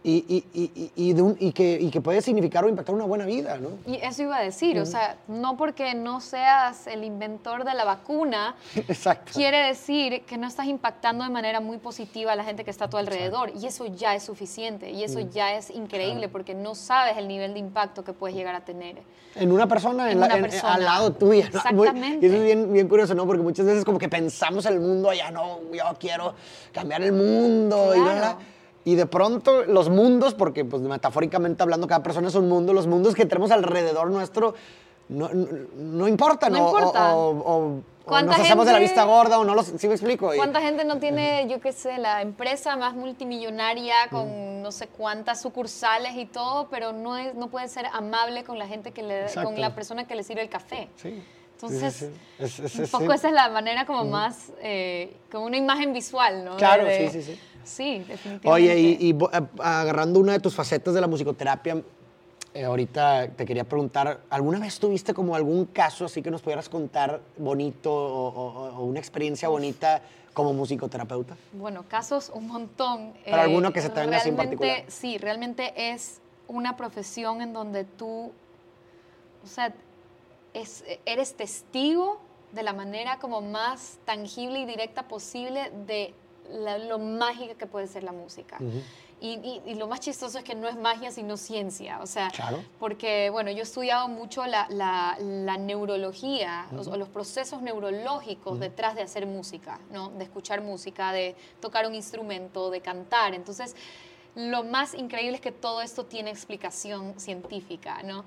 y, y, y, que, que, puede significar o impactar una buena vida, ¿no? Y eso iba a decir, o sea, no porque no seas el inventor de la vacuna, quiere decir que no estás impactando de manera muy positiva a la gente que está a tu alrededor. Y eso ya es suficiente, y eso mm. ya es increíble, porque no sabes el nivel de impacto que puedes llegar a tener. En una persona, en, una persona. al lado tuya. Exactamente. y eso es bien, bien, curioso, ¿no? Porque muchas veces como que pensamos el mundo, ya no, yo quiero cambiar el mundo. Claro. Y y de pronto los mundos, porque pues metafóricamente hablando cada persona es un mundo, los mundos que tenemos alrededor nuestro no, no, importan. No importa. O, nos hacemos de la vista gorda o no los... ¿Sí me explico? ¿Cuánta gente no tiene, yo qué sé, la empresa más multimillonaria con no sé cuántas sucursales y todo, pero no, es, no puede ser amable con la gente que le... con la persona que le sirve el café? Sí. Entonces, un poco esa es la manera como más, eh, como una imagen visual, ¿no? Claro, sí, sí, sí. Sí, definitivamente. Oye, y, eh, agarrando una de tus facetas de la musicoterapia, eh, ahorita te quería preguntar, ¿alguna vez tuviste como algún caso así que nos pudieras contar bonito o, una experiencia bonita como musicoterapeuta? Bueno, casos un montón. ¿Para alguno que se te venga así en particular? Sí, realmente es una profesión en donde tú, o sea, es, eres testigo de la manera como más tangible y directa posible de lo mágica que puede ser la música. y, y, lo más chistoso es que no es magia, sino ciencia. O sea, porque, bueno, yo he estudiado mucho la, la, la neurología, o los, procesos neurológicos detrás de hacer música, ¿no? De escuchar música, de tocar un instrumento, de cantar. Entonces, lo más increíble es que todo esto tiene explicación científica, ¿no?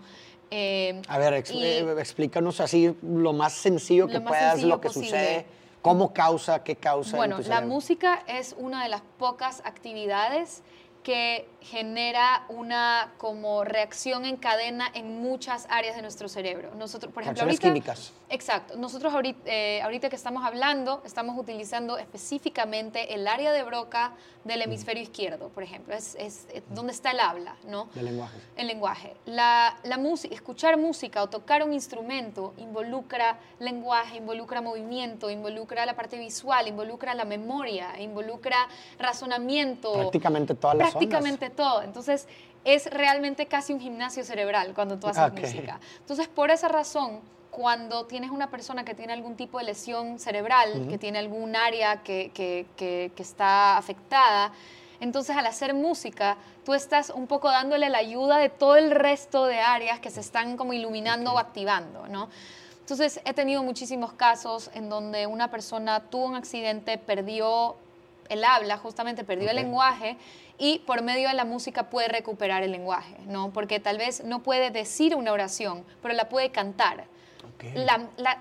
Eh, a ver, eh, explícanos así lo más sencillo que puedas, lo que sucede ¿Cómo causa? ¿Qué causa? Bueno, la música es una de las pocas actividades que genera una como reacción en cadena en muchas áreas de nuestro cerebro. Nosotros, por ejemplo, ahorita, químicas. Exacto. Nosotros ahorita, eh, ahorita, que estamos hablando, estamos utilizando específicamente el área de Broca del hemisferio izquierdo, por ejemplo. Es, es, donde está el habla, ¿no? El lenguaje. El lenguaje. La, la música, escuchar música o tocar un instrumento involucra lenguaje, involucra movimiento, involucra la parte visual, involucra la memoria, involucra razonamiento. Prácticamente todas las Prácticamente todo. Entonces, es realmente casi un gimnasio cerebral cuando tú haces música. Entonces, por esa razón, cuando tienes una persona que tiene algún tipo de lesión cerebral, que tiene algún área que, que, que, está afectada, entonces al hacer música, tú estás un poco dándole la ayuda de todo el resto de áreas que se están como iluminando o activando, ¿no? Entonces he tenido muchísimos casos en donde una persona tuvo un accidente, perdió el habla, justamente perdió el lenguaje y por medio de la música puede recuperar el lenguaje, ¿no? Porque tal vez no puede decir una oración, pero la puede cantar.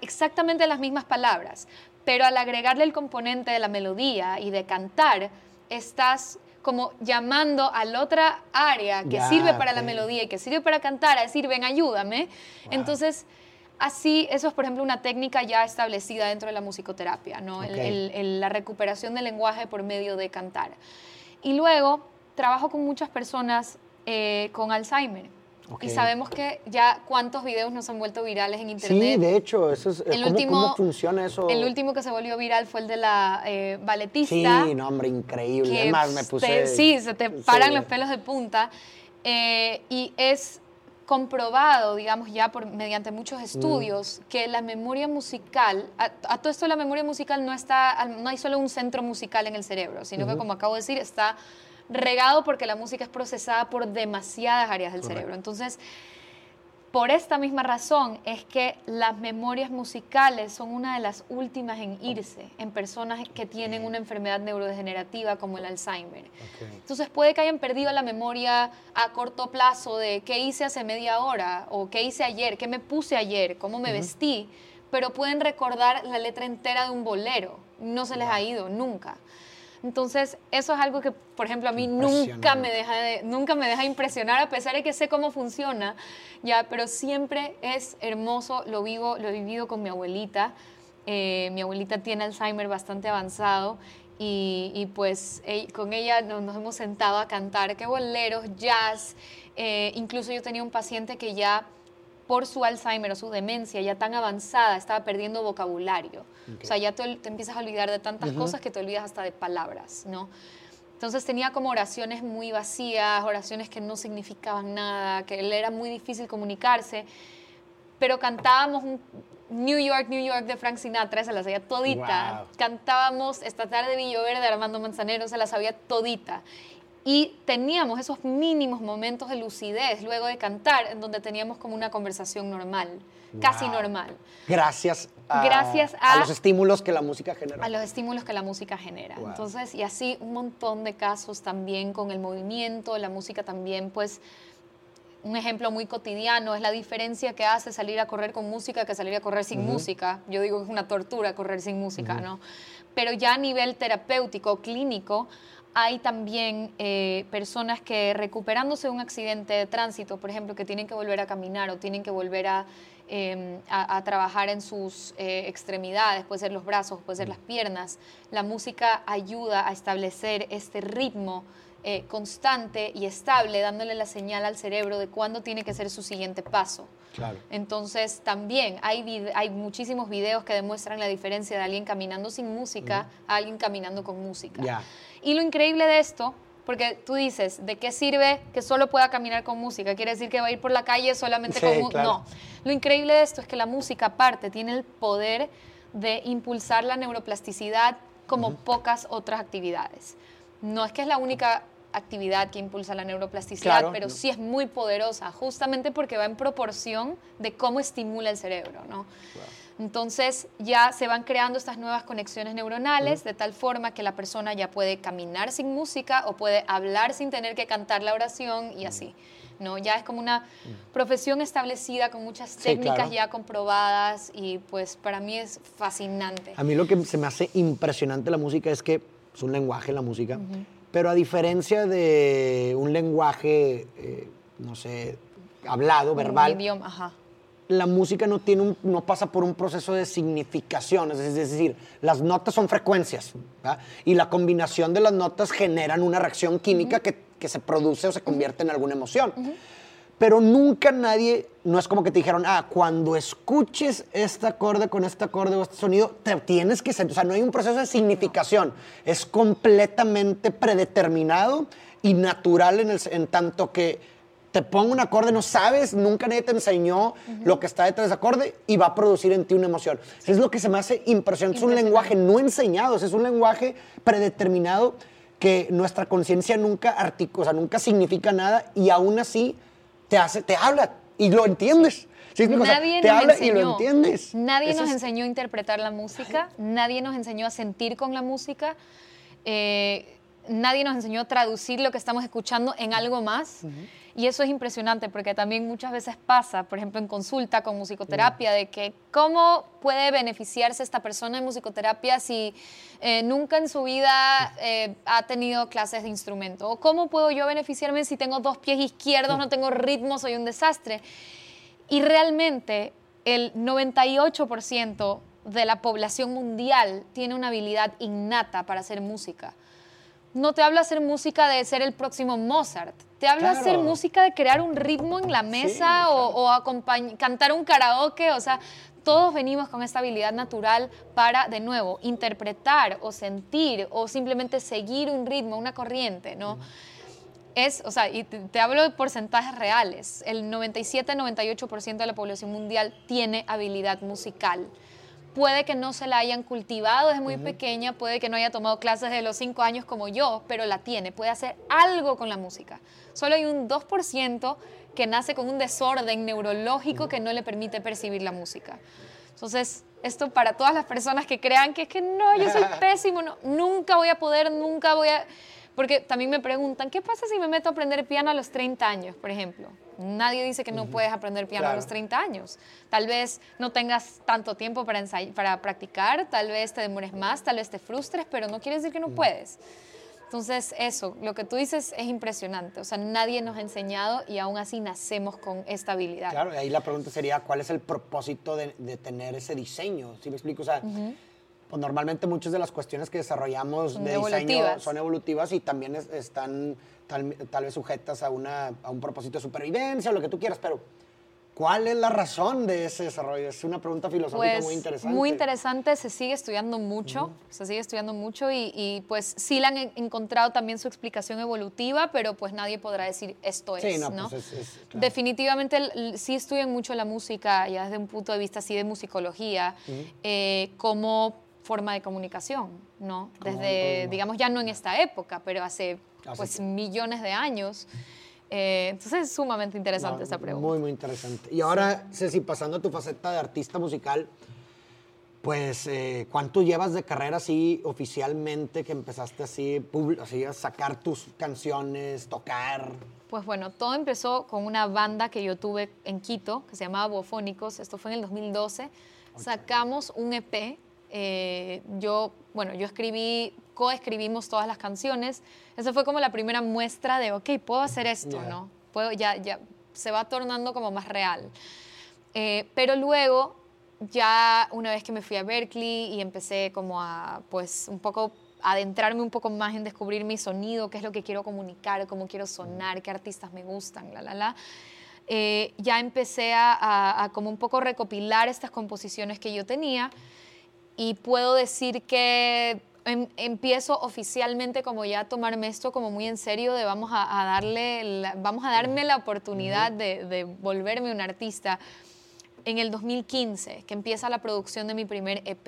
exactamente las mismas palabras, pero al agregarle el componente de la melodía y de cantar, estás como llamando a la otra área que sirve para la melodía y que sirve para cantar, a decir, ven, ayúdame. Entonces, Así, eso es, por ejemplo, una técnica ya establecida dentro de la musicoterapia, ¿no? la recuperación del lenguaje por medio de cantar. Y luego, trabajo con muchas personas eh, con Alzheimer. Y sabemos que ya cuántos videos nos han vuelto virales en internet. Sí, de hecho, eso es, el último, ¿cómo funciona eso? El último que se volvió viral fue el de la eh, balletista. Sí, no, hombre, increíble. Además, me puse... sí, se te paran los pelos de punta. Eh, y es comprobado, digamos, ya por, mediante muchos estudios, que la memoria musical, a, todo esto la memoria musical no está, no hay solo un centro musical en el cerebro, sino que como acabo de decir, está regado porque la música es procesada por demasiadas áreas del cerebro. Entonces, por esta misma razón es que las memorias musicales son una de las últimas en irse en personas que tienen una enfermedad neurodegenerativa como el Alzheimer. Entonces puede que hayan perdido la memoria a corto plazo de qué hice hace media hora o qué hice ayer, qué me puse ayer, cómo me vestí, pero pueden recordar la letra entera de un bolero. No se les ha ido nunca. Entonces, eso es algo que, por ejemplo, a mí nunca me, deja de, nunca me deja impresionar, a pesar de que sé cómo funciona, ya, pero siempre es hermoso, lo vivo, lo he vivido con mi abuelita. Eh, mi abuelita tiene Alzheimer bastante avanzado y, pues con ella nos, hemos sentado a cantar, que boleros, jazz, eh, incluso yo tenía un paciente que ya por su Alzheimer o su demencia ya tan avanzada estaba perdiendo vocabulario. O sea, ya te, empiezas a olvidar de tantas cosas que te olvidas hasta de palabras, ¿no? Entonces tenía como oraciones muy vacías, oraciones que no significaban nada, que le era muy difícil comunicarse, pero cantábamos un New York, New York de Frank Sinatra, se la sabía todita. Cantábamos Esta tarde de Verde de Armando Manzanero, se la sabía todita. Y teníamos esos mínimos momentos de lucidez luego de cantar, en donde teníamos como una conversación normal, casi normal. Gracias a, Gracias a, los estímulos que la música genera. A los estímulos que la música genera. Entonces, y así un montón de casos también con el movimiento, la música también, pues un ejemplo muy cotidiano es la diferencia que hace salir a correr con música que salir a correr sin música. Yo digo que es una tortura correr sin música, ¿no? Pero ya a nivel terapéutico, clínico, hay también eh, personas que recuperándose de un accidente de tránsito, por ejemplo, que tienen que volver a caminar o tienen que volver a, em, trabajar en sus eh, extremidades, puede ser los brazos, puede ser las piernas. La música ayuda a establecer este ritmo eh, constante y estable, dándole la señal al cerebro de cuándo tiene que ser su siguiente paso. Entonces, también hay, hay muchísimos videos que demuestran la diferencia de alguien caminando sin música a alguien caminando con música. Y lo increíble de esto, porque tú dices, ¿de qué sirve que solo pueda caminar con música? ¿Quiere decir que va a ir por la calle solamente con música? No. Lo increíble de esto es que la música, aparte, tiene el poder de impulsar la neuroplasticidad como pocas otras actividades. No es que es la única actividad que impulsa la neuroplasticidad, pero sí es muy poderosa, justamente porque va en proporción de cómo estimula el cerebro, ¿no? Entonces ya se van creando estas nuevas conexiones neuronales de tal forma que la persona ya puede caminar sin música o puede hablar sin tener que cantar la oración y así. ¿no? Ya es como una profesión establecida con muchas técnicas ya comprobadas y pues para mí es fascinante. A mí lo que se me hace impresionante la música es que es un lenguaje la música, pero a diferencia de un lenguaje, eh, no sé, hablado, verbal, idioma, ajá. la música no, tiene un, no pasa por un proceso de significación, es decir, las notas son frecuencias y la combinación de las notas generan una reacción química que, que, se produce o se convierte en alguna emoción pero nunca nadie, no es como que te dijeron, ah, cuando escuches este acorde con este acorde o este sonido, te tienes que, o sea, no hay un proceso de significación, es completamente predeterminado y natural en, el, en tanto que te pongo un acorde, no sabes, nunca nadie te enseñó lo que está detrás de ese acorde y va a producir en ti una emoción. Es lo que se me hace impresionante, es un lenguaje no enseñado, es un lenguaje predeterminado que nuestra conciencia nunca, o sea, nunca significa nada y aún así te hace, te habla y lo entiendes. nadie te nos habla enseñó, y lo entiendes. Nadie nos enseñó a interpretar la música, nadie nos enseñó a sentir con la música, eh, nadie nos enseñó a traducir lo que estamos escuchando en algo más. Y eso es impresionante porque también muchas veces pasa, por ejemplo, en consulta con musicoterapia, de que cómo puede beneficiarse esta persona en musicoterapia si eh, nunca en su vida eh, ha tenido clases de instrumento. O cómo puedo yo beneficiarme si tengo dos pies izquierdos, no tengo ritmo, soy un desastre. Y realmente el 98% de la población mundial tiene una habilidad innata para hacer música no te habla hacer música de ser el próximo Mozart. Te habla hacer música de crear un ritmo en la mesa o, cantar un karaoke. O sea, todos venimos con esta habilidad natural para, de nuevo, interpretar o sentir o simplemente seguir un ritmo, una corriente, ¿no? Es, o sea, y te, te hablo de porcentajes reales. El 97-98% de la población mundial tiene habilidad musical puede que no se la hayan cultivado desde muy pequeña, puede que no haya tomado clases de los cinco años como yo, pero la tiene, puede hacer algo con la música. Solo hay un 2% que nace con un desorden neurológico que no le permite percibir la música. Entonces, esto para todas las personas que crean que es que no, yo soy pésimo, nunca voy a poder, nunca voy a... Porque también me preguntan, ¿qué pasa si me meto a aprender piano a los 30 años, por ejemplo? Nadie dice que no puedes aprender piano a los 30 años. Tal vez no tengas tanto tiempo para, para practicar, tal vez te demores más, tal vez te frustres, pero no quiere decir que no puedes. Entonces, eso, lo que tú dices es impresionante. O sea, nadie nos ha enseñado y aún así nacemos con esta habilidad. Claro, y ahí la pregunta sería, ¿cuál es el propósito de, tener ese diseño? Si me explico? O sea, pues normalmente muchas de las cuestiones que desarrollamos de diseño son evolutivas y también es- están tal, tal vez sujetas a, una, a un propósito de supervivencia o lo que tú quieras, pero ¿cuál es la razón de ese desarrollo? Es una pregunta filosófica Pues muy interesante. muy interesante, se sigue estudiando mucho, se sigue estudiando mucho y, y, pues sí le han en- encontrado también su explicación evolutiva, pero pues nadie podrá decir esto es, Sí, no, ¿no? pues es- es- claro. Definitivamente sí estudian mucho la música, ya desde un punto de vista así de musicología, eh, como forma de comunicación, ¿no? Desde, digamos, ya no en esta época, pero hace pues millones de años. Eh, entonces es sumamente interesante No, esta pregunta. Muy, muy interesante. Y ahora, Ceci, pasando a tu faceta de artista musical, pues, eh, ¿cuánto llevas de carrera así oficialmente que empezaste así, así a sacar tus canciones, tocar? Pues bueno, todo empezó con una banda que yo tuve en Quito, que se llamaba Bofónicos. Esto fue en el 2012. Sacamos un EP. Eh, yo, bueno, yo escribí, coescribimos todas las canciones. Esa fue como la primera muestra de, ok, puedo hacer esto. ¿no? Puedo, ya, ya se va tornando como más real. Eh, pero luego, ya una vez que me fui a Berkeley y empecé como a, pues, un poco adentrarme un poco más en descubrir mi sonido, qué es lo que quiero comunicar, cómo quiero sonar, qué artistas me gustan, la, la, la. eh, ya empecé a, a- a como un poco recopilar estas composiciones que yo tenía y puedo decir que em- empiezo oficialmente como ya a tomarme esto como muy en serio de vamos a, a darle, la- vamos a darme la oportunidad de, de volverme un artista en el 2015, que empieza la producción de mi primer EP,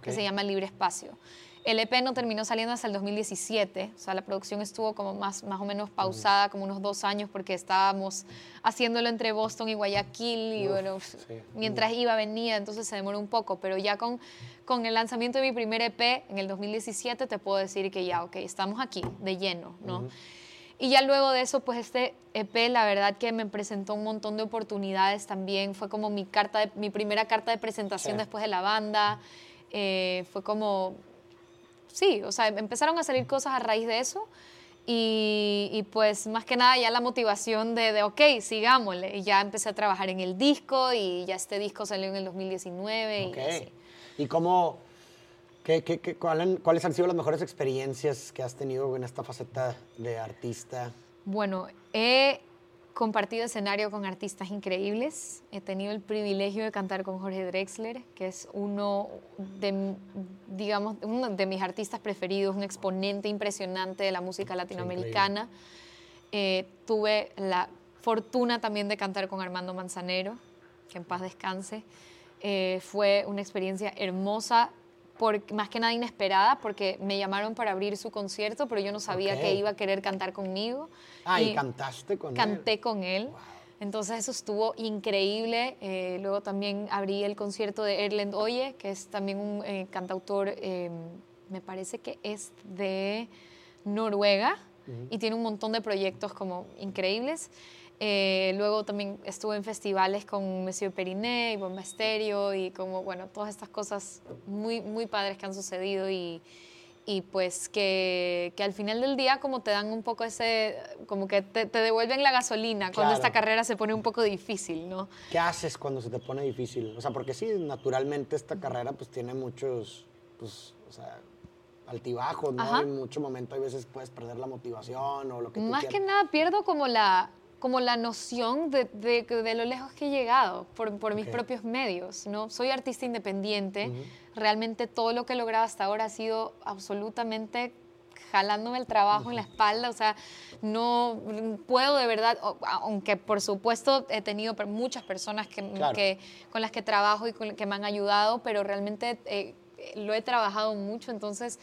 que se llama Libre Espacio. El EP no terminó saliendo hasta el 2017, o sea, la producción estuvo como más, más o menos pausada, como unos dos años, porque estábamos haciéndolo entre Boston y Guayaquil, y Uf, bueno, sí. mientras iba, venía, entonces se demoró un poco, pero ya con, con el lanzamiento de mi primer EP en el 2017 te puedo decir que ya, ok, estamos aquí, de lleno, ¿no? Y ya luego de eso, pues este EP, la verdad que me presentó un montón de oportunidades también. Fue como mi, carta de- mi primera carta de presentación Sí. después de la banda. Eh, fue como, sí, o sea, empezaron a salir cosas a raíz de eso. Y, y, pues más que nada ya la motivación de, de, ok, sigámosle. Y ya empecé a trabajar en el disco y ya este disco salió en el 2019. Ok. Y así. ¿Y cómo, qué, qué- qué- cuál han- cuáles han sido las mejores experiencias que has tenido en esta faceta de artista? Bueno, he compartido escenario con artistas increíbles. He tenido el privilegio de cantar con Jorge Drexler, que es uno de, digamos, uno de mis artistas preferidos, un exponente impresionante de la música latinoamericana. Eh, tuve la fortuna también de cantar con Armando Manzanero, que en paz descanse. Eh, fue una experiencia hermosa, por, más que nada inesperada, porque me llamaron para abrir su concierto, pero yo no sabía Ok. que iba a querer cantar conmigo. Ah, y, Y cantaste con él. Canté con él. Entonces eso estuvo increíble. Eh, luego también abrí el concierto de Erlend Oye, que es también un eh, cantautor, eh, me parece que es de Noruega y tiene un montón de proyectos como increíbles. Eh, luego también estuve en festivales con Monsieur Periné y Bomba Estéreo y como, bueno, todas estas cosas muy, muy padres que han sucedido y, y pues que, que al final del día como te dan un poco ese, como que te, te devuelven la gasolina cuando Claro. esta carrera se pone un poco difícil, ¿no? ¿Qué haces cuando se te pone difícil? O sea, porque sí, naturalmente esta carrera pues tiene muchos, pues, o sea, altibajos, ¿no? Ajá. En mucho momento hay veces puedes perder la motivación o lo que tú Más que quieras. nada pierdo como la, como la noción de, de- de lo lejos que he llegado por, por mis propios medios, ¿no? Soy artista independiente, realmente todo lo que he logrado hasta ahora ha sido absolutamente jalándome el trabajo en la espalda, o sea, no puedo de verdad, aunque por supuesto he tenido muchas personas que, Claro. que- con las que trabajo y con, que me han ayudado, pero realmente eh, lo he trabajado mucho, entonces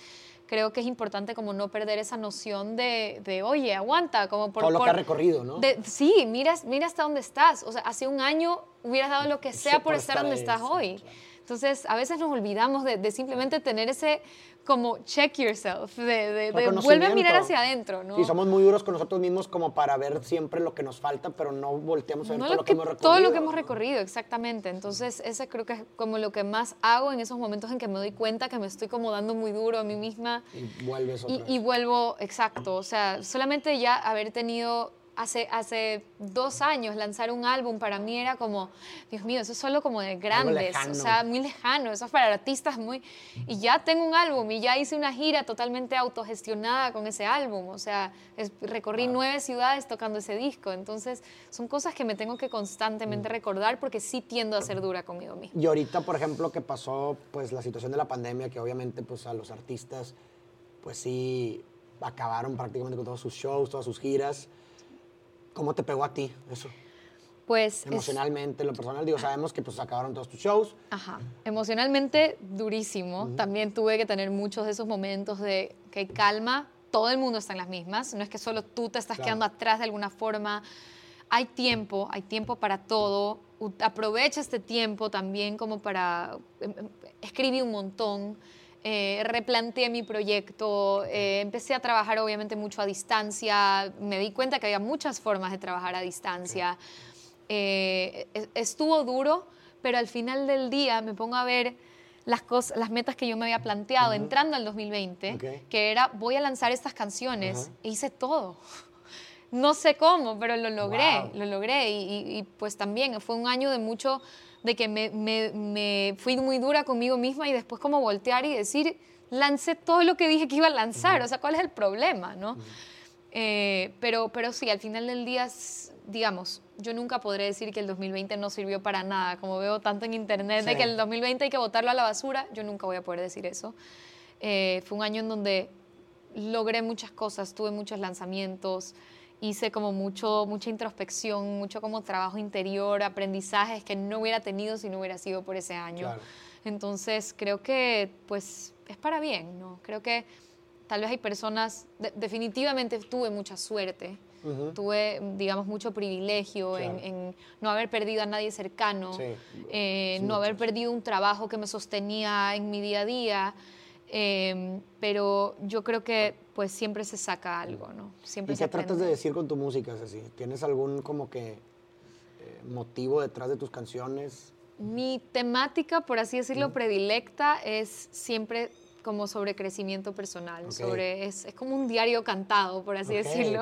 creo que es importante como no perder esa noción de, de, oye, aguanta, como por... Todo lo por- que has recorrido, ¿no? de- sí, mira, mira hasta dónde estás. O sea, hace un año hubieras dado lo que sea por, por estar, estar donde ahí, estás sí, hoy. claro. Entonces, a veces nos olvidamos de, de simplemente tener ese como check yourself, de, de, de vuelve a mirar hacia adentro, ¿no? Sí, somos muy duros con nosotros mismos como para ver siempre lo que nos falta, pero no volteamos a ver No todo lo que, hemos recorrido. todo lo que hemos recorrido, exactamente. Entonces, ese creo que es como lo que más hago en esos momentos en que me doy cuenta que me estoy como dando muy duro a mí misma Y vuelves otra y, vez. y vuelvo, exacto, o sea, solamente ya haber tenido hace, hace dos años lanzar un álbum para mí era como, Dios mío, eso es solo como de grandes, o sea, muy lejano, eso es para artistas muy... Y ya tengo un álbum y ya hice una gira totalmente autogestionada con ese álbum, o sea, recorrí nueve ciudades tocando ese disco, entonces son cosas que me tengo que constantemente mm. recordar porque sí tiendo a ser dura conmigo mismo. Y ahorita, por ejemplo, que pasó pues la situación de la pandemia, que obviamente pues a los artistas pues sí acabaron prácticamente con todos sus shows, todas sus giras. ¿Cómo te pegó a ti eso? Pues emocionalmente, lo personal, digo, sabemos que pues acabaron todos tus shows. Ajá. Emocionalmente durísimo. También tuve que tener muchos de esos momentos de que calma, todo el mundo está en las mismas, no es que solo tú te estás quedando atrás de alguna forma. Hay tiempo, hay tiempo para todo. Aprovecha este tiempo también como para em, em, escribir un montón eh, replanteé mi proyecto, eh, empecé a trabajar obviamente mucho a distancia, me di cuenta que había muchas formas de trabajar a distancia. Eh, estuvo duro, pero al final del día me pongo a ver las, cosas, las metas que yo me había planteado entrando al 2020, que era voy a lanzar estas canciones, e hice todo. No sé cómo, pero lo logré, lo logré. Y, y pues también fue un año de mucho de que me, me, fui muy dura conmigo misma y después como voltear y decir, lancé todo lo que dije que iba a lanzar, o sea, ¿cuál es el problema? ¿no? Eh, pero, pero sí, al final del día, digamos, yo nunca podré decir que el 2020 no sirvió para nada, como veo tanto en internet de que el 2020 hay que botarlo a la basura, yo nunca voy a poder decir eso. Eh, fue un año en donde logré muchas cosas, tuve muchos lanzamientos, hice como mucho, mucha introspección, mucho como trabajo interior, aprendizajes que no hubiera tenido si no hubiera sido por ese año. Entonces creo que pues es para bien, ¿no? Creo que tal vez hay personas, definitivamente tuve mucha suerte, tuve, digamos, mucho privilegio en, no haber perdido a nadie cercano, eh, no haber perdido un trabajo que me sostenía en mi día a día. Em, pero yo creo que pues siempre se saca algo, ¿no? Siempre ¿Y qué tratas de decir con tu música, Ceci? ¿Tienes algún como que eh, motivo detrás de tus canciones? Mi temática, por así decirlo, predilecta es siempre como sobre crecimiento personal, sobre es, es, como un diario cantado, por así decirlo.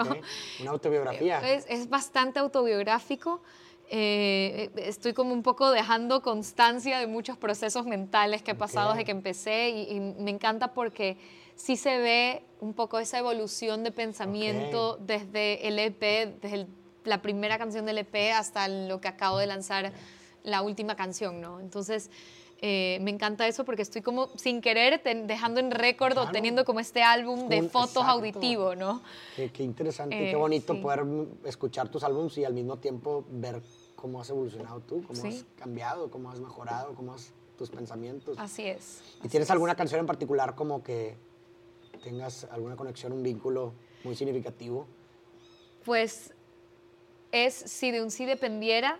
Una autobiografía. Es, es bastante autobiográfico. Eh, estoy como un poco dejando constancia de muchos procesos mentales que he pasado desde que empecé y, me encanta porque sí se ve un poco esa evolución de pensamiento desde el EP, desde la primera canción del EP hasta lo que acabo de lanzar, la última canción, ¿no? Entonces, eh, me encanta eso porque estoy como sin querer dejando en récord o teniendo como este álbum de fotos auditivo, ¿no? Qué, interesante, qué eh, bonito poder escuchar tus álbumes y al mismo tiempo ver cómo has evolucionado tú, cómo has cambiado, cómo has mejorado, cómo has tus pensamientos. Así es. ¿Y tienes alguna canción en particular como que tengas alguna conexión, un vínculo muy significativo? Pues es Si de un sí dependiera,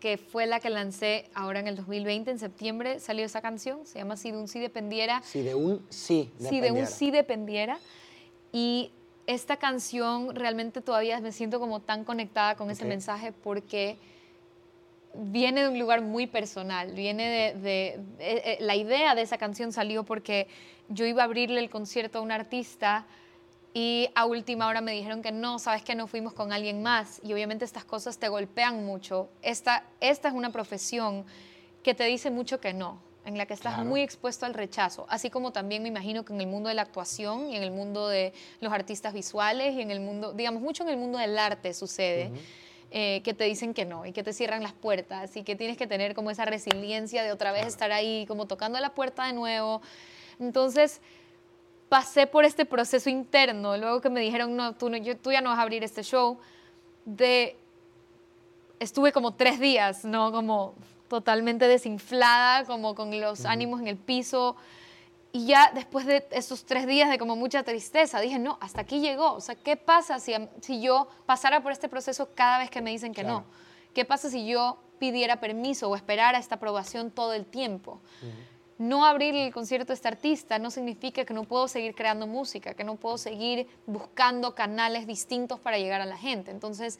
que fue la que lancé ahora en el 2020, en septiembre salió esa canción, se llama Si de un sí dependiera. Si de un sí dependiera. Si de un sí dependiera. Y esta canción realmente todavía me siento como tan conectada con ese mensaje porque viene de un lugar muy personal, viene de, eh, eh, la idea de esa canción salió porque yo iba a abrirle el concierto a un artista y a última hora me dijeron que no, sabes que no fuimos con alguien más. Y obviamente estas cosas te golpean mucho. Esta, esta es una profesión que te dice mucho que no, en la que estás muy expuesto al rechazo, así como también me imagino que en el mundo de la actuación y en el mundo de los artistas visuales y en el mundo, digamos, mucho en el mundo del arte sucede. Eh, que te dicen que no y que te cierran las puertas y que tienes que tener como esa resiliencia de otra vez estar ahí, como tocando la puerta de nuevo. Entonces, pasé por este proceso interno, luego que me dijeron, no, tú, no, yo, tú ya no vas a abrir este show, de, estuve como tres días, ¿no? Como totalmente desinflada, como con los ánimos en el piso, y ya después de esos tres días de como mucha tristeza, dije, no, hasta aquí llegó. O sea, ¿qué pasa si, si yo pasara por este proceso cada vez que me dicen que no? ¿Qué pasa si yo pidiera permiso o esperara esta aprobación todo el tiempo? No abrir el concierto a este artista no significa que no puedo seguir creando música, que no puedo seguir buscando canales distintos para llegar a la gente. Entonces,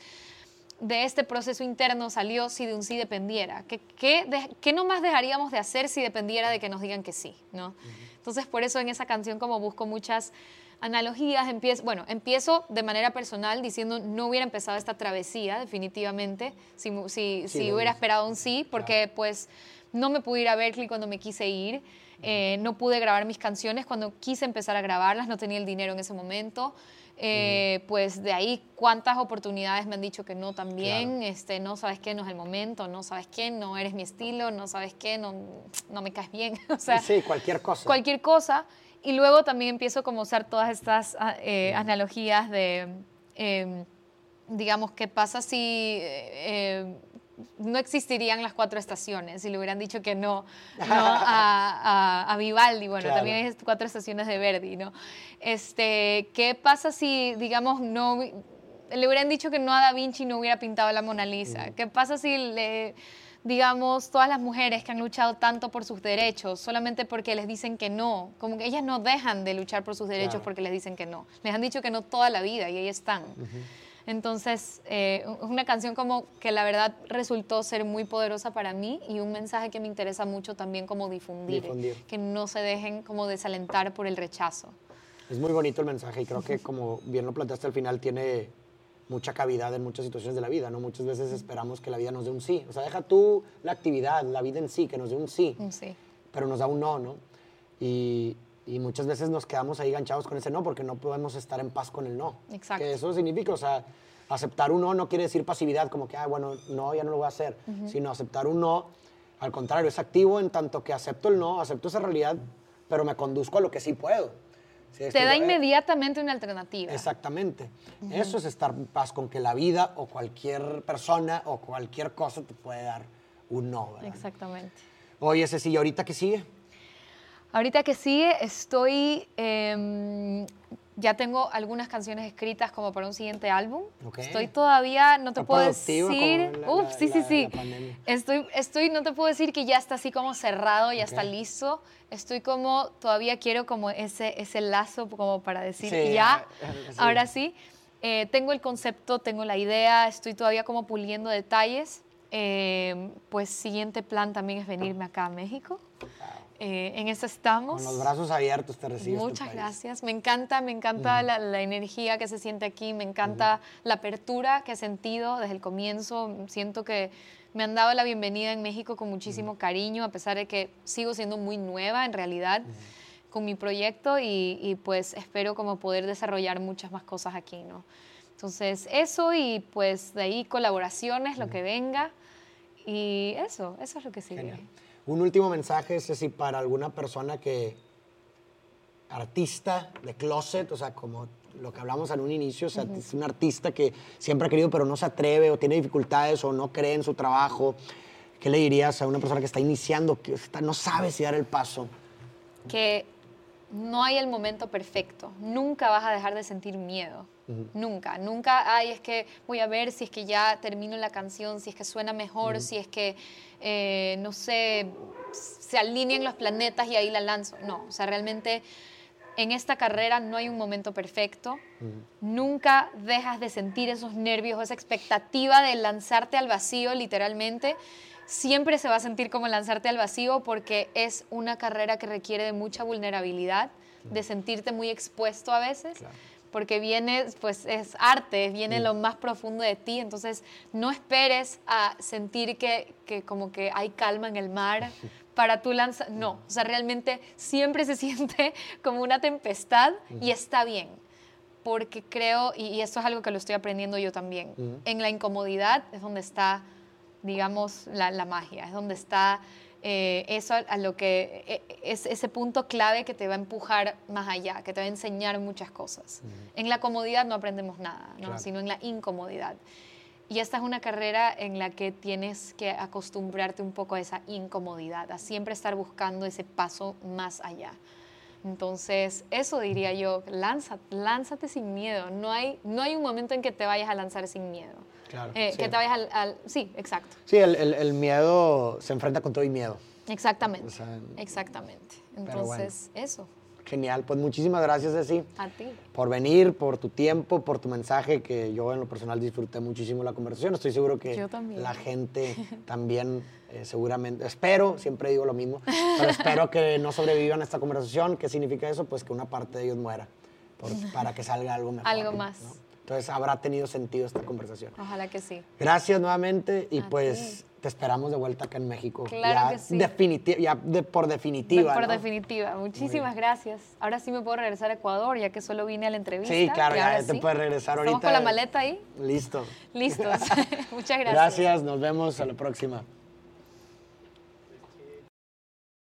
de este proceso interno salió si de un sí dependiera. ¿Qué, qué, qué no más dejaríamos de hacer si dependiera de que nos digan que sí? ¿no? Entonces, por eso en esa canción como busco muchas analogías, empiezo, bueno, empiezo de manera personal diciendo no hubiera empezado esta travesía definitivamente si, si, si hubiera esperado un sí, porque pues no me pude ir a Berkeley cuando me quise ir, eh, no pude grabar mis canciones cuando quise empezar a grabarlas, no tenía el dinero en ese momento. Eh, pues de ahí cuántas oportunidades me han dicho que no también, este, no sabes qué, no es el momento, no sabes qué, no eres mi estilo, no sabes qué, no, no me caes bien. o sea, sí, cualquier cosa. Cualquier cosa. Y luego también empiezo como a usar todas estas ah, eh, analogías de, em, digamos, ¿qué pasa si eh, no existirían las cuatro estaciones? Si le hubieran dicho que no, a, Vivaldi, bueno, también hay cuatro estaciones de Verdi, ¿no? Este, ¿Qué pasa si, digamos, no le hubieran dicho que no a Da Vinci no hubiera pintado la Mona Lisa? ¿Qué pasa si le digamos, todas las mujeres que han luchado tanto por sus derechos solamente porque les dicen que no, como que ellas no dejan de luchar por sus derechos porque les dicen que no. Les han dicho que no toda la vida y ahí están. Entonces, eh, es una canción como que la verdad resultó ser muy poderosa para mí y un mensaje que me interesa mucho también como difundir, que no se dejen como desalentar por el rechazo. Es muy bonito el mensaje y creo que como bien lo planteaste al final tiene mucha cavidad en muchas situaciones de la vida, ¿no? Muchas veces esperamos que la vida nos dé un sí. O sea, deja tú la actividad, la vida en sí, que nos dé un sí. Un sí. Pero nos da un no, ¿no? Y, y, muchas veces nos quedamos ahí ganchados con ese no porque no podemos estar en paz con el no. Exacto. Que eso significa, o sea, aceptar un no no quiere decir pasividad, como que, ah, bueno, no, ya no lo voy a hacer. Sino aceptar un no, al contrario, es activo en tanto que acepto el no, acepto esa realidad, pero me conduzco a lo que sí puedo. Te da inmediatamente una alternativa. Exactamente. Eso es estar en paz con que la vida o cualquier persona o cualquier cosa te puede dar un no. Exactamente. Oye, Cecilia, ¿ahorita qué sigue? Ahorita que sigue, estoy. Em, ya tengo algunas canciones escritas como para un siguiente álbum. Estoy todavía, no te puedo decir. Uf, sí, sí, sí. Estoy, estoy, no te puedo decir que ya está así como cerrado, ya está listo estoy como, todavía quiero como ese, ese lazo como para decir, ya, ahora sí. Eh, tengo el concepto, tengo la idea, estoy todavía como puliendo detalles. Eh, pues siguiente plan también es venirme acá a México. Eh, en eso estamos. Con los brazos abiertos te recibo. Este Muchas gracias. Me encanta, me encanta la, la, energía que se siente aquí, me encanta la apertura que he sentido desde el comienzo. Siento que me han dado la bienvenida en México con muchísimo cariño, a pesar de que sigo siendo muy nueva en realidad con mi proyecto y, pues espero como poder desarrollar muchas más cosas aquí, ¿no? Entonces, eso y pues de ahí colaboraciones, lo que venga y eso, eso es lo que sigue. Un último mensaje, si para alguna persona que, artista de closet, o sea, como lo que hablamos en un inicio, o sea, es un artista que siempre ha querido pero no se atreve o tiene dificultades o no cree en su trabajo. ¿Qué le dirías a una persona que está iniciando, que no sabe si dar el paso? Que no hay el momento perfecto. Nunca vas a dejar de sentir miedo. Nunca, nunca, ay, es que voy a ver si es que ya termino la canción, si es que suena mejor, si es que, eh, no sé, se alinean los planetas y ahí la lanzo. No, o sea, realmente en esta carrera no hay un momento perfecto. Nunca dejas de sentir esos nervios, esa expectativa de lanzarte al vacío, literalmente. Siempre se va a sentir como lanzarte al vacío porque es una carrera que requiere de mucha vulnerabilidad, de sentirte muy expuesto a veces. Porque viene, pues es arte, viene lo más profundo de ti, entonces no esperes a sentir que, que como que hay calma en el mar, para tu lanza, no, o sea, realmente siempre se siente como una tempestad y está bien, porque creo, y, esto es algo que lo estoy aprendiendo yo también, en la incomodidad es donde está, digamos, la, magia, es donde está eh, eso a, lo que e, es ese punto clave que te va a empujar más allá, que te va a enseñar muchas cosas. En la comodidad no aprendemos nada, sino en la incomodidad. Y esta es una carrera en la que tienes que acostumbrarte un poco a esa incomodidad, a siempre estar buscando ese paso más allá. Entonces, eso diría yo, lánzate, lánzate sin miedo. No hay, no hay un momento en que te vayas a lanzar sin miedo. Claro, eh, Que te vayas al, Sí, exacto. Sí, el, el, miedo se enfrenta con todo y miedo. Exactamente. exactamente. Entonces, eso. Genial, pues muchísimas gracias, Ceci. A ti. Por venir, por tu tiempo, por tu mensaje, que yo en lo personal disfruté muchísimo la conversación. Estoy seguro que la gente también, eh, seguramente, espero, siempre digo lo mismo, pero espero que no sobrevivan a esta conversación. ¿Qué significa eso? Pues que una parte de ellos muera. para que salga algo mejor. algo más. Entonces habrá tenido sentido esta conversación. Ojalá que sí. Gracias nuevamente y pues te esperamos de vuelta acá en México. Claro ya que sí. ya por definitiva. Por definitiva. Muchísimas gracias. Ahora sí me puedo regresar a Ecuador, ya que solo vine a la entrevista. Sí, claro, ya, te puedes regresar ahorita. ¿Estamos con la maleta ahí? Listo. Listos. Muchas gracias. Gracias, nos vemos a la próxima.